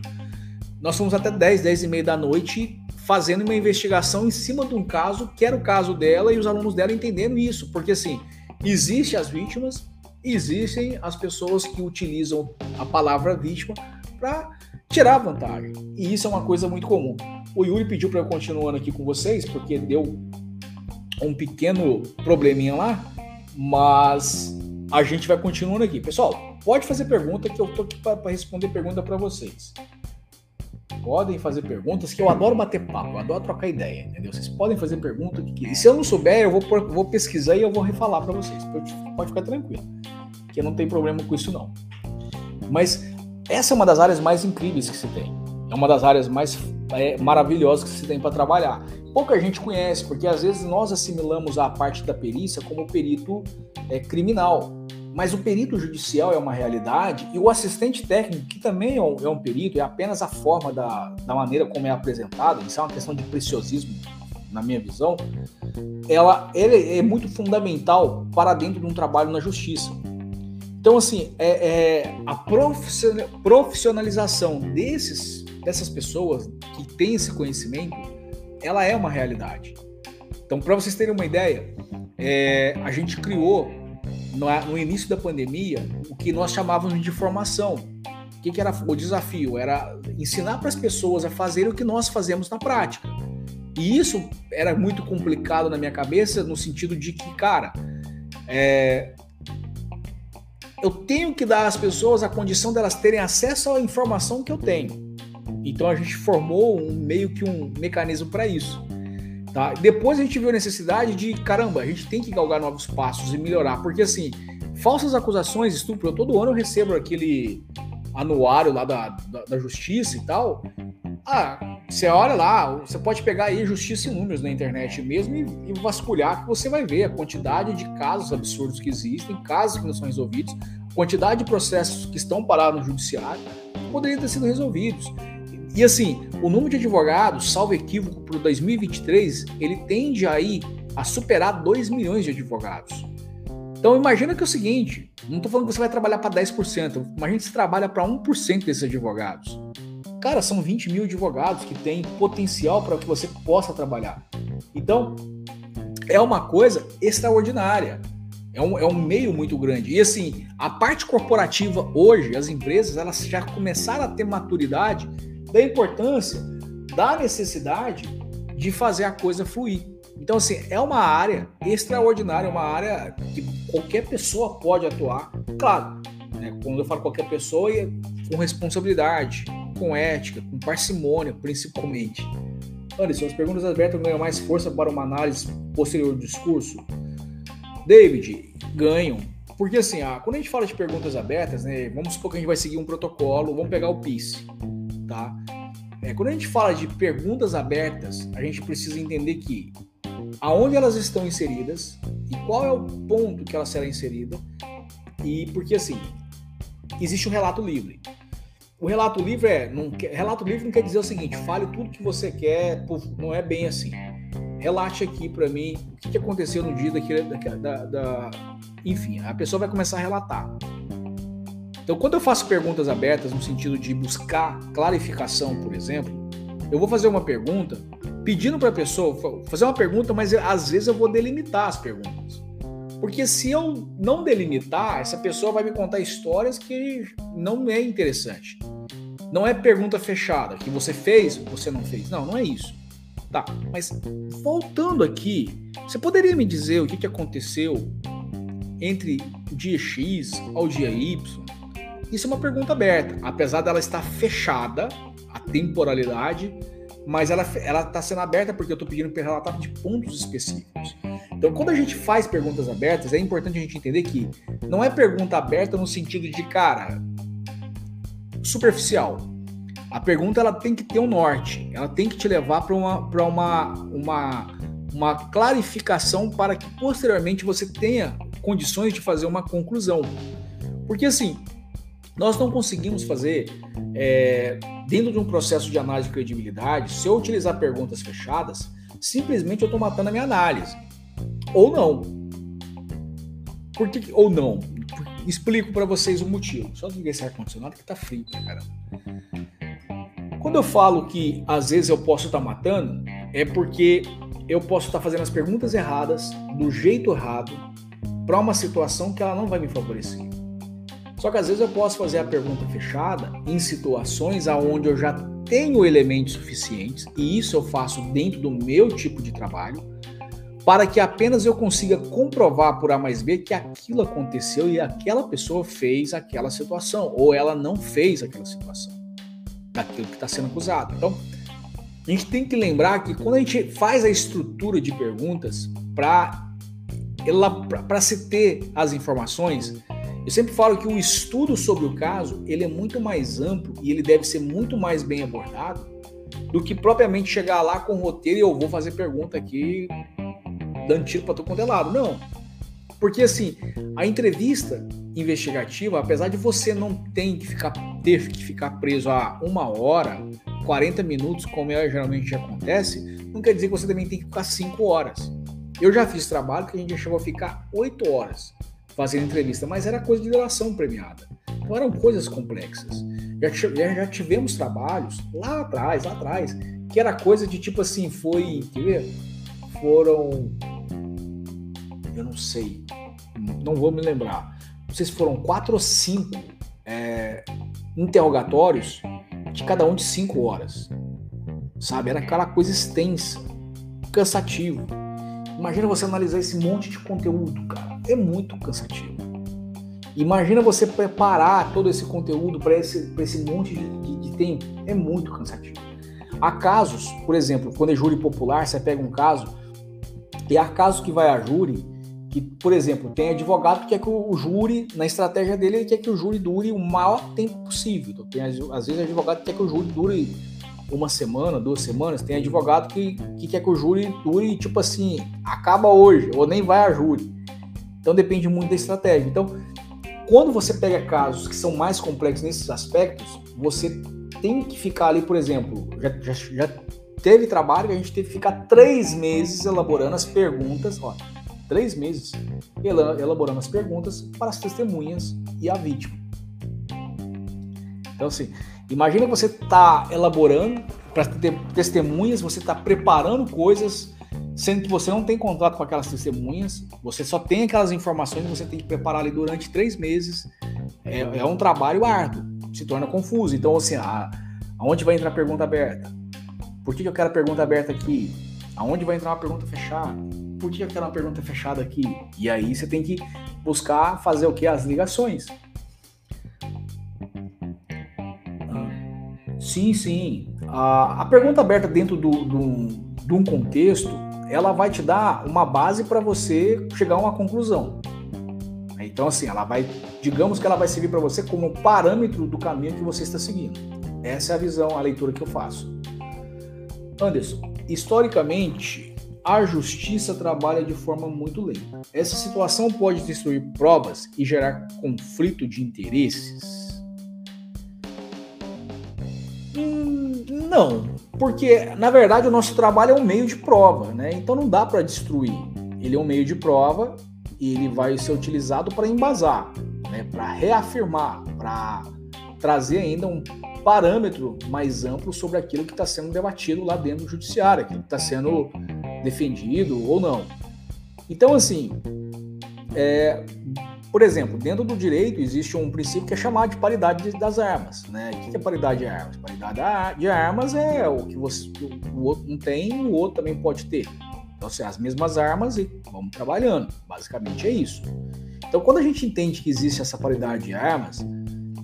Nós fomos até 10, 10 e meia da noite fazendo uma investigação em cima de um caso que era o caso dela e os alunos dela entendendo isso. Porque assim, existem as vítimas, existem as pessoas que utilizam a palavra vítima para tirar vantagem. E isso é uma coisa muito comum. O Yuri pediu para eu continuando aqui com vocês, porque deu um pequeno probleminha lá, mas a gente vai continuando aqui. Pessoal, pode fazer pergunta que eu tô aqui para responder pergunta para vocês. Podem fazer perguntas, que eu adoro bater papo, eu adoro trocar ideia, entendeu? Vocês podem fazer pergunta que E se eu não souber, eu vou, vou pesquisar e eu vou refalar para vocês. Pode ficar tranquilo, que não tem problema com isso não. Mas essa é uma das áreas mais incríveis que se tem. É uma das áreas mais é, maravilhosas que se tem para trabalhar. Pouca gente conhece, porque às vezes nós assimilamos a parte da perícia como perito é, criminal. Mas o perito judicial é uma realidade e o assistente técnico, que também é um, é um perito, é apenas a forma da, da maneira como é apresentado, isso é uma questão de preciosismo, na minha visão, ela, é muito fundamental para dentro de um trabalho na justiça. Então, assim, é, é a profissionalização desses, dessas pessoas que têm esse conhecimento, ela é uma realidade. Então, para vocês terem uma ideia, é, a gente criou no, início da pandemia o que nós chamávamos de formação. O que, era o desafio? Era ensinar para as pessoas a fazer o que nós fazemos na prática. E isso era muito complicado na minha cabeça, no sentido de que, cara, é, eu tenho que dar às pessoas a condição delas terem acesso à informação que eu tenho. Então a gente formou um meio que um mecanismo para isso. Tá? Depois a gente viu a necessidade de, caramba, a gente tem que galgar novos passos e melhorar, porque assim, falsas acusações, estupro, todo ano eu recebo aquele anuário lá da, da, da justiça e tal. Ah, você olha lá, você pode pegar aí justiça em números na internet mesmo e, e, vasculhar que você vai ver a quantidade de casos absurdos que existem, casos que não são resolvidos, quantidade de processos que estão parados no judiciário poderiam ter sido resolvidos. E assim, o número de advogados, salvo equívoco, para 2023, ele tende aí a superar 2 milhões de advogados. Então imagina que é o seguinte, não estou falando que você vai trabalhar para 10%, imagina que você trabalha para 1% desses advogados. Cara, são 20 mil advogados que têm potencial para que você possa trabalhar. Então, é uma coisa extraordinária. É um, é um meio muito grande. E assim, a parte corporativa hoje, as empresas, elas já começaram a ter maturidade da importância, da necessidade de fazer a coisa fluir. Então, assim, é uma área extraordinária, uma área que qualquer pessoa pode atuar. Claro, né, quando eu falo qualquer pessoa, é com responsabilidade, com ética, com parcimônia, principalmente. Anderson, as perguntas abertas ganham mais força para uma análise posterior do discurso? David, ganham. Porque assim, ah, quando a gente fala de perguntas abertas, né, vamos supor que a gente vai seguir um protocolo, vamos pegar o PIS, tá? É, quando a gente fala de perguntas abertas, a gente precisa entender que aonde elas estão inseridas e qual é o ponto que ela será inserida e porque assim existe o um relato livre. O relato livre é. Não, relato livre não quer dizer o seguinte: fale tudo que você quer, não é bem assim. Relate aqui para mim o que, que, aconteceu no dia daquele, da, da, da. Enfim, a pessoa vai começar a relatar. Então, quando eu faço perguntas abertas no sentido de buscar clarificação, por exemplo, eu vou fazer uma pergunta pedindo para a pessoa fazer uma pergunta, mas às vezes eu vou delimitar as perguntas. Porque se eu não delimitar, essa pessoa vai me contar histórias que não é interessante. Não é pergunta fechada, que você fez, você não fez. Não, não é isso. Tá, mas voltando aqui, você poderia me dizer o que, que aconteceu entre o dia X ao dia Y? Isso é uma pergunta aberta, apesar dela estar fechada, a temporalidade, mas ela está sendo aberta porque eu estou pedindo para relatar de pontos específicos. Então, quando a gente faz perguntas abertas, é importante a gente entender que não é pergunta aberta no sentido de, cara, superficial. A pergunta ela tem que ter um norte, ela tem que te levar para uma, uma, uma, uma clarificação para que posteriormente você tenha condições de fazer uma conclusão. Porque assim, Nós não conseguimos fazer, é, dentro de um processo de análise de credibilidade, se eu utilizar perguntas fechadas, simplesmente eu estou matando a minha análise. Ou não. Por que, ou não? Explico para vocês o motivo. Só liguei esse ar-condicionado que tá frio, cara. Quando eu falo que às vezes eu posso estar tá matando, é porque eu posso estar tá fazendo as perguntas erradas, do jeito errado, para uma situação que ela não vai me favorecer. Só que às vezes eu posso fazer a pergunta fechada em situações aonde eu já tenho elementos suficientes, e isso eu faço dentro do meu tipo de trabalho, para que apenas eu consiga comprovar por A mais B que aquilo aconteceu e aquela pessoa fez aquela situação, ou ela não fez aquela situação, daquilo que está sendo acusado. Então, a gente tem que lembrar que quando a gente faz a estrutura de perguntas para para se ter as informações, eu sempre falo que o estudo sobre o caso ele é muito mais amplo e ele deve ser muito mais bem abordado do que propriamente chegar lá com o roteiro e eu vou fazer pergunta aqui dando tiro para todo quanto é. Não. Porque assim, a entrevista investigativa, apesar de você não ter que ficar, ter que ficar preso a uma hora, 40 minutos, como é, geralmente acontece, não quer dizer que você também tem que ficar 5 horas. Eu já fiz trabalho que a gente chegou a ficar 8 horas fazendo entrevista, mas era coisa de duração premiada. Então eram coisas complexas. Já, já tivemos trabalhos lá atrás, lá atrás, que era coisa de tipo assim, foi, quer ver? Foram eu não sei, não vou me lembrar. Não sei se foram quatro ou cinco é, interrogatórios de cada um de cinco horas. Sabe? Era aquela coisa extensa, cansativo. Imagina você analisar esse monte de conteúdo, cara. É muito cansativo. Imagina você preparar todo esse conteúdo para esse, esse monte de, de, de tempo. É muito cansativo. Há casos, por exemplo, quando é júri popular, você pega um caso, e há casos que vai a júri que, por exemplo, tem advogado que quer que o júri, na estratégia dele, ele quer que o júri dure o maior tempo possível. Então, tem, às vezes, advogado que quer que o júri dure uma semana, duas semanas. Tem advogado que, que quer que o júri dure, tipo assim, acaba hoje, ou nem vai a júri. Então, depende muito da estratégia. Então, quando você pega casos que são mais complexos nesses aspectos, você tem que ficar ali, por exemplo, já, já, já teve trabalho que a gente teve que ficar três meses elaborando as perguntas. Ó, três meses elaborando as perguntas para as testemunhas e a vítima. Então, assim, imagina que você está elaborando para testemunhas, você está preparando coisas, sendo que você não tem contato com aquelas testemunhas, você só tem aquelas informações que você tem que preparar ali durante três meses. É, é um trabalho árduo, se torna confuso. Então, assim, a, aonde vai entrar a pergunta aberta? Por que, que eu quero a pergunta aberta aqui? Aonde vai entrar uma pergunta fechada? por que aquela pergunta é fechada aqui? E aí você tem que buscar fazer o que? As ligações. Sim, sim. A, a pergunta aberta dentro do, do, de um contexto, ela vai te dar uma base para você chegar a uma conclusão. Então, assim, ela vai, digamos que ela vai servir para você como parâmetro do caminho que você está seguindo. Essa é a visão, a leitura que eu faço. Anderson, historicamente, a justiça trabalha de forma muito lenta. Essa situação pode destruir provas e gerar conflito de interesses? Não, porque na verdade o nosso trabalho é um meio de prova, né? Então não dá para destruir. Ele é um meio de prova e ele vai ser utilizado para embasar, né? para reafirmar, para trazer ainda um parâmetro mais amplo sobre aquilo que está sendo debatido lá dentro do judiciário, aquilo que está sendo defendido ou não. Então, assim, é, por exemplo, dentro do direito existe um princípio que é chamado de paridade das armas. Né? O que é paridade de armas? Paridade de armas é o que você, o outro não tem, o outro também pode ter. Então, assim, as mesmas armas e vamos trabalhando. Basicamente é isso. Então, quando a gente entende que existe essa paridade de armas,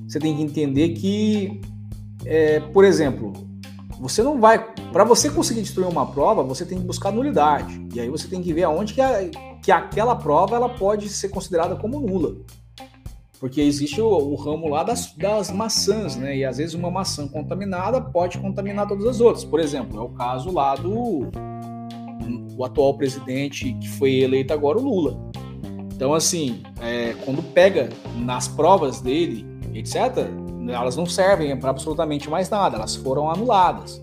você tem que entender que, é, por exemplo, você não vai. Para você conseguir destruir uma prova, você tem que buscar nulidade. E aí você tem que ver aonde que, a, que aquela prova ela pode ser considerada como nula. Porque existe o, o ramo lá das, das, maçãs, né? E às vezes uma maçã contaminada pode contaminar todas as outras. Por exemplo, é o caso lá do o atual presidente que foi eleito agora, o Lula. Então, assim, é, quando pega nas provas dele etc., elas não servem para absolutamente mais nada, elas foram anuladas.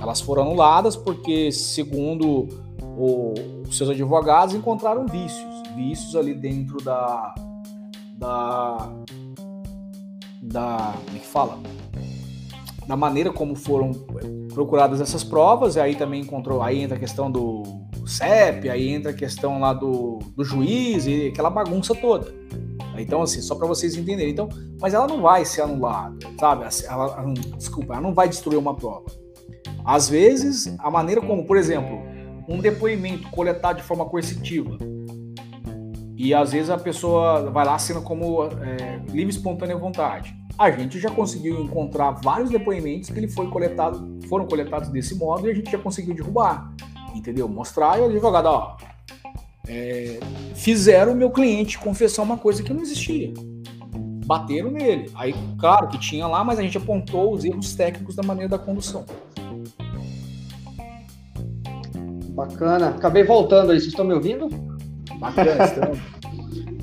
Elas foram anuladas porque, segundo o, os seus advogados, encontraram vícios, vícios ali dentro da. da. da. como é que fala? Da maneira como foram procuradas essas provas, e aí também encontrou. Aí entra a questão do CEP, aí entra a questão lá do, do juiz e aquela bagunça toda. Então, assim, só para vocês entenderem. Então, mas ela não vai ser anulada, sabe? Ela, ela, desculpa, ela não vai destruir uma prova. Às vezes, a maneira como, por exemplo, um depoimento coletado de forma coercitiva, e às vezes a pessoa vai lá sendo como é, livre espontânea vontade. A gente já conseguiu encontrar vários depoimentos que ele foi coletado, foram coletados desse modo e a gente já conseguiu derrubar, entendeu? Mostrar e o advogado, ó, é, fizeram o meu cliente confessar uma coisa que não existia. Bateram nele. Aí, claro que tinha lá, mas a gente apontou os erros técnicos da maneira da condução. Bacana. Acabei voltando aí. Vocês estão me ouvindo? Bacana, estamos.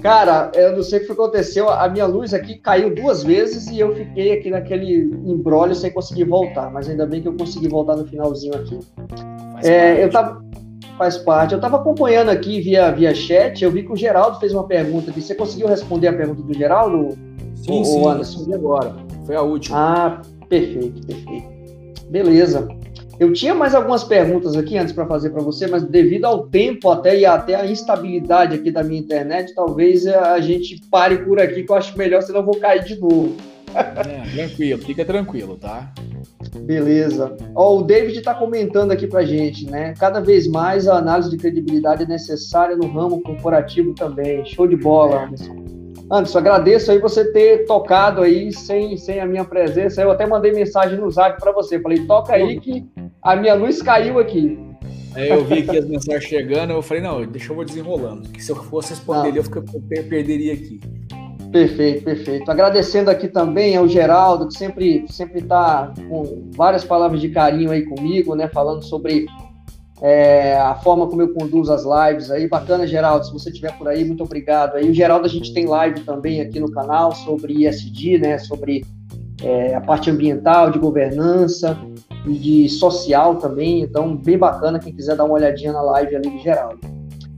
Cara, eu não sei o que aconteceu. A minha luz aqui caiu duas vezes e eu fiquei aqui naquele embrólio sem conseguir voltar. Mas ainda bem que eu consegui voltar no finalzinho aqui. É, eu tava, faz parte. Eu estava acompanhando aqui via, via chat. Eu vi que o Geraldo fez uma pergunta aqui. Você conseguiu responder a pergunta do Geraldo? Sim, sim. Anderson? agora. Foi a última. Ah, perfeito, perfeito. Beleza. Eu tinha mais algumas perguntas aqui antes para fazer para você, mas devido ao tempo até e até a instabilidade aqui da minha internet, talvez a gente pare por aqui, que eu acho melhor, senão eu vou cair de novo. É, tranquilo, fica tranquilo, tá? Beleza. Ó, o David está comentando aqui para gente, né? Cada vez mais a análise de credibilidade é necessária no ramo corporativo também. Show de bola, Anderson. Anderson, agradeço aí você ter tocado aí sem, sem a minha presença. Eu até mandei mensagem no zap para você. Falei, toca aí que a minha luz caiu aqui. Aí eu vi aqui as mensagens chegando, eu falei, não, deixa eu vou desenrolando, que se eu fosse responder eu, eu perderia aqui. Perfeito, perfeito. Agradecendo aqui também ao Geraldo, que sempre sempre está com várias palavras de carinho aí comigo, né? Falando sobre é, a forma como eu conduzo as lives aí. Bacana, Geraldo, se você estiver por aí, muito obrigado. Aí o Geraldo, a gente tem live também aqui no canal sobre ISD, né? Sobre é, a parte ambiental, de governança e de social também. Então, bem bacana quem quiser dar uma olhadinha na live ali do Geraldo.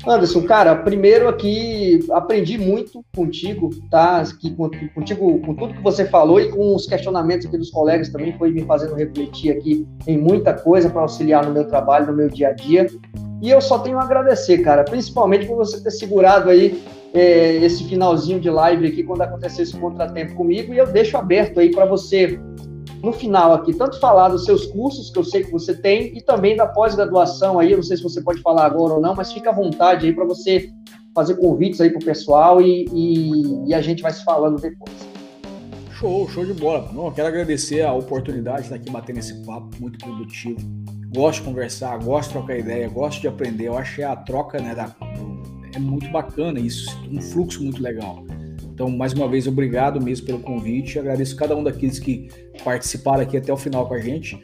Anderson, cara, primeiro aqui aprendi muito contigo, tá? Aqui, contigo, com tudo que você falou e com os questionamentos aqui dos colegas também, foi me fazendo refletir aqui em muita coisa para auxiliar no meu trabalho, no meu dia a dia. E eu só tenho a agradecer, cara, principalmente por você ter segurado aí é, esse finalzinho de live aqui quando aconteceu esse contratempo comigo. E eu deixo aberto aí para você no final aqui, tanto falar dos seus cursos, que eu sei que você tem, e também da pós-graduação aí, eu não sei se você pode falar agora ou não, mas fica à vontade aí para você fazer convites aí para o pessoal e, e, e, a gente vai se falando depois. Show, show de bola. Não, quero agradecer a oportunidade de aqui batendo esse papo muito produtivo. Gosto de conversar, gosto de trocar ideia, gosto de aprender. Eu acho que a troca né, da, é muito bacana isso, um fluxo muito legal. Então, mais uma vez, obrigado mesmo pelo convite. Agradeço cada um daqueles que participaram aqui até o final com a gente.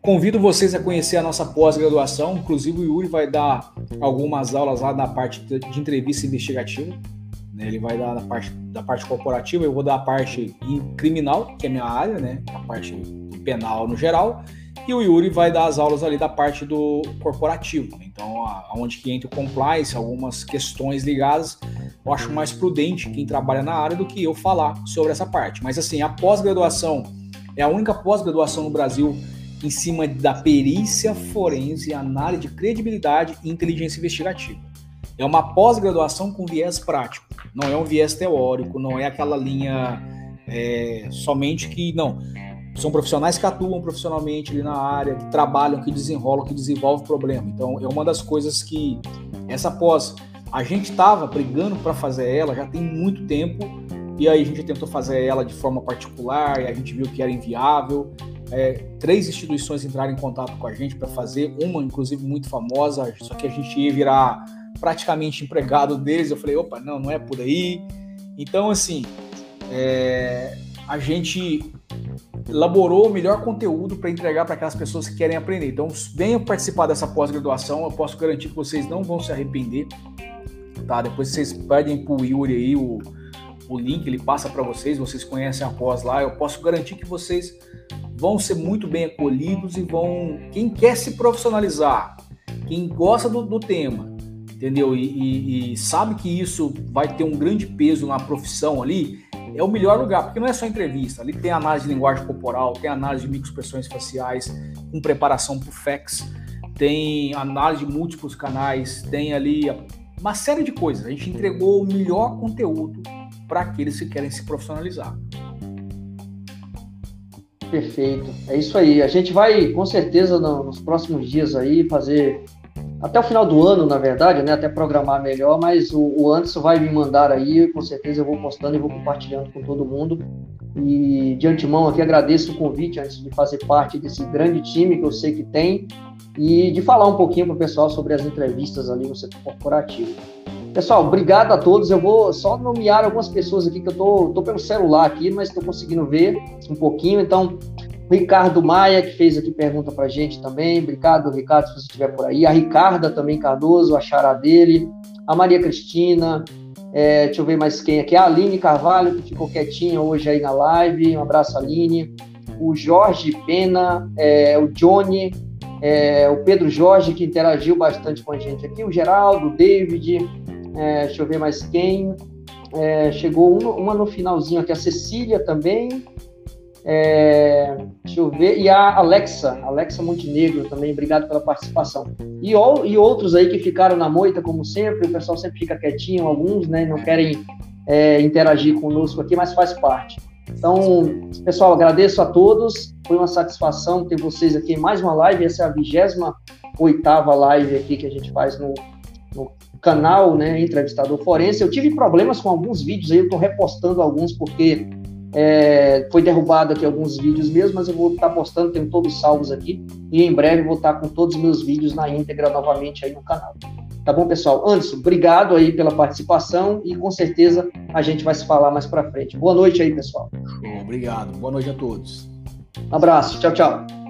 Convido vocês a conhecer a nossa pós-graduação. Inclusive, o Yuri vai dar algumas aulas lá na parte de entrevista investigativa. Ele vai dar na parte da parte corporativa, eu vou dar a parte criminal, que é minha área, né? A parte penal no geral e o Yuri vai dar as aulas ali da parte do corporativo. Então, aonde que entra o compliance, algumas questões ligadas, eu acho mais prudente quem trabalha na área do que eu falar sobre essa parte. Mas assim, a pós-graduação é a única pós-graduação no Brasil em cima da perícia forense, análise de credibilidade e inteligência investigativa. É uma pós-graduação com viés prático, não é um viés teórico, não é aquela linha é, somente que não são profissionais que atuam profissionalmente ali na área, que trabalham, que desenrolam, que desenvolvem o problema. Então, é uma das coisas que essa pós a gente estava brigando para fazer ela já tem muito tempo e aí a gente tentou fazer ela de forma particular e a gente viu que era inviável. É, três instituições entraram em contato com a gente para fazer, uma inclusive muito famosa, só que a gente ia virar praticamente empregado deles. Eu falei, opa, não, não é por aí. Então, assim, é, a gente elaborou o melhor conteúdo para entregar para aquelas pessoas que querem aprender. Então, venham participar dessa pós-graduação, eu posso garantir que vocês não vão se arrepender. Tá? Depois vocês pedem para o Yuri aí o, o link, ele passa para vocês, vocês conhecem a pós lá, eu posso garantir que vocês vão ser muito bem acolhidos e vão. Quem quer se profissionalizar, quem gosta do, do tema, entendeu? E, e, e, sabe que isso vai ter um grande peso na profissão ali, é o melhor lugar, porque não é só entrevista, ali tem análise de linguagem corporal, tem análise de microexpressões faciais, com preparação para o FEX, tem análise de múltiplos canais, tem ali uma série de coisas. A gente entregou o melhor conteúdo para aqueles que querem se profissionalizar. Perfeito. É isso aí. A gente vai, com certeza, nos próximos dias aí, fazer até o final do ano, na verdade, né? Até programar melhor, mas o, o Anderson vai me mandar aí, com certeza eu vou postando e vou compartilhando com todo mundo. E de antemão aqui agradeço o convite antes de fazer parte desse grande time que eu sei que tem e de falar um pouquinho para o pessoal sobre as entrevistas ali no setor corporativo. Pessoal, obrigado a todos. Eu vou só nomear algumas pessoas aqui que eu tô, tô pelo celular aqui, mas estou conseguindo ver um pouquinho. Então, Ricardo Maia, que fez aqui pergunta para gente também. Obrigado, Ricardo, se você estiver por aí. A Ricarda também Cardoso, a Chará dele. A Maria Cristina. É, deixa eu ver mais quem aqui. A Aline Carvalho, que ficou quietinha hoje aí na live. Um abraço, Aline. O Jorge Pena, é, o Johnny, é, o Pedro Jorge, que interagiu bastante com a gente aqui. O Geraldo, o David, é, deixa eu ver mais quem. É, chegou uma, uma, no finalzinho aqui, a Cecília também. É, deixa eu ver. E a Alexa, Alexa Montenegro também, obrigado pela participação. E, e outros aí que ficaram na moita, como sempre, o pessoal sempre fica quietinho, alguns, né, não querem é, interagir conosco aqui, mas faz parte. Então, pessoal, agradeço a todos. Foi uma satisfação ter vocês aqui em mais uma live. Essa é a 28 oitava live aqui que a gente faz no, no canal, né, Entrevistador Forense. Eu tive problemas com alguns vídeos aí, eu estou repostando alguns porque é, foi derrubado aqui alguns vídeos mesmo, mas eu vou estar tá postando, tenho todos salvos aqui, e em breve vou estar tá com todos os meus vídeos na íntegra novamente aí no canal. Tá bom, pessoal? Anderson, obrigado aí pela participação e com certeza a gente vai se falar mais para frente. Boa noite aí, pessoal. Obrigado. Boa noite a todos. Um abraço. Tchau, tchau.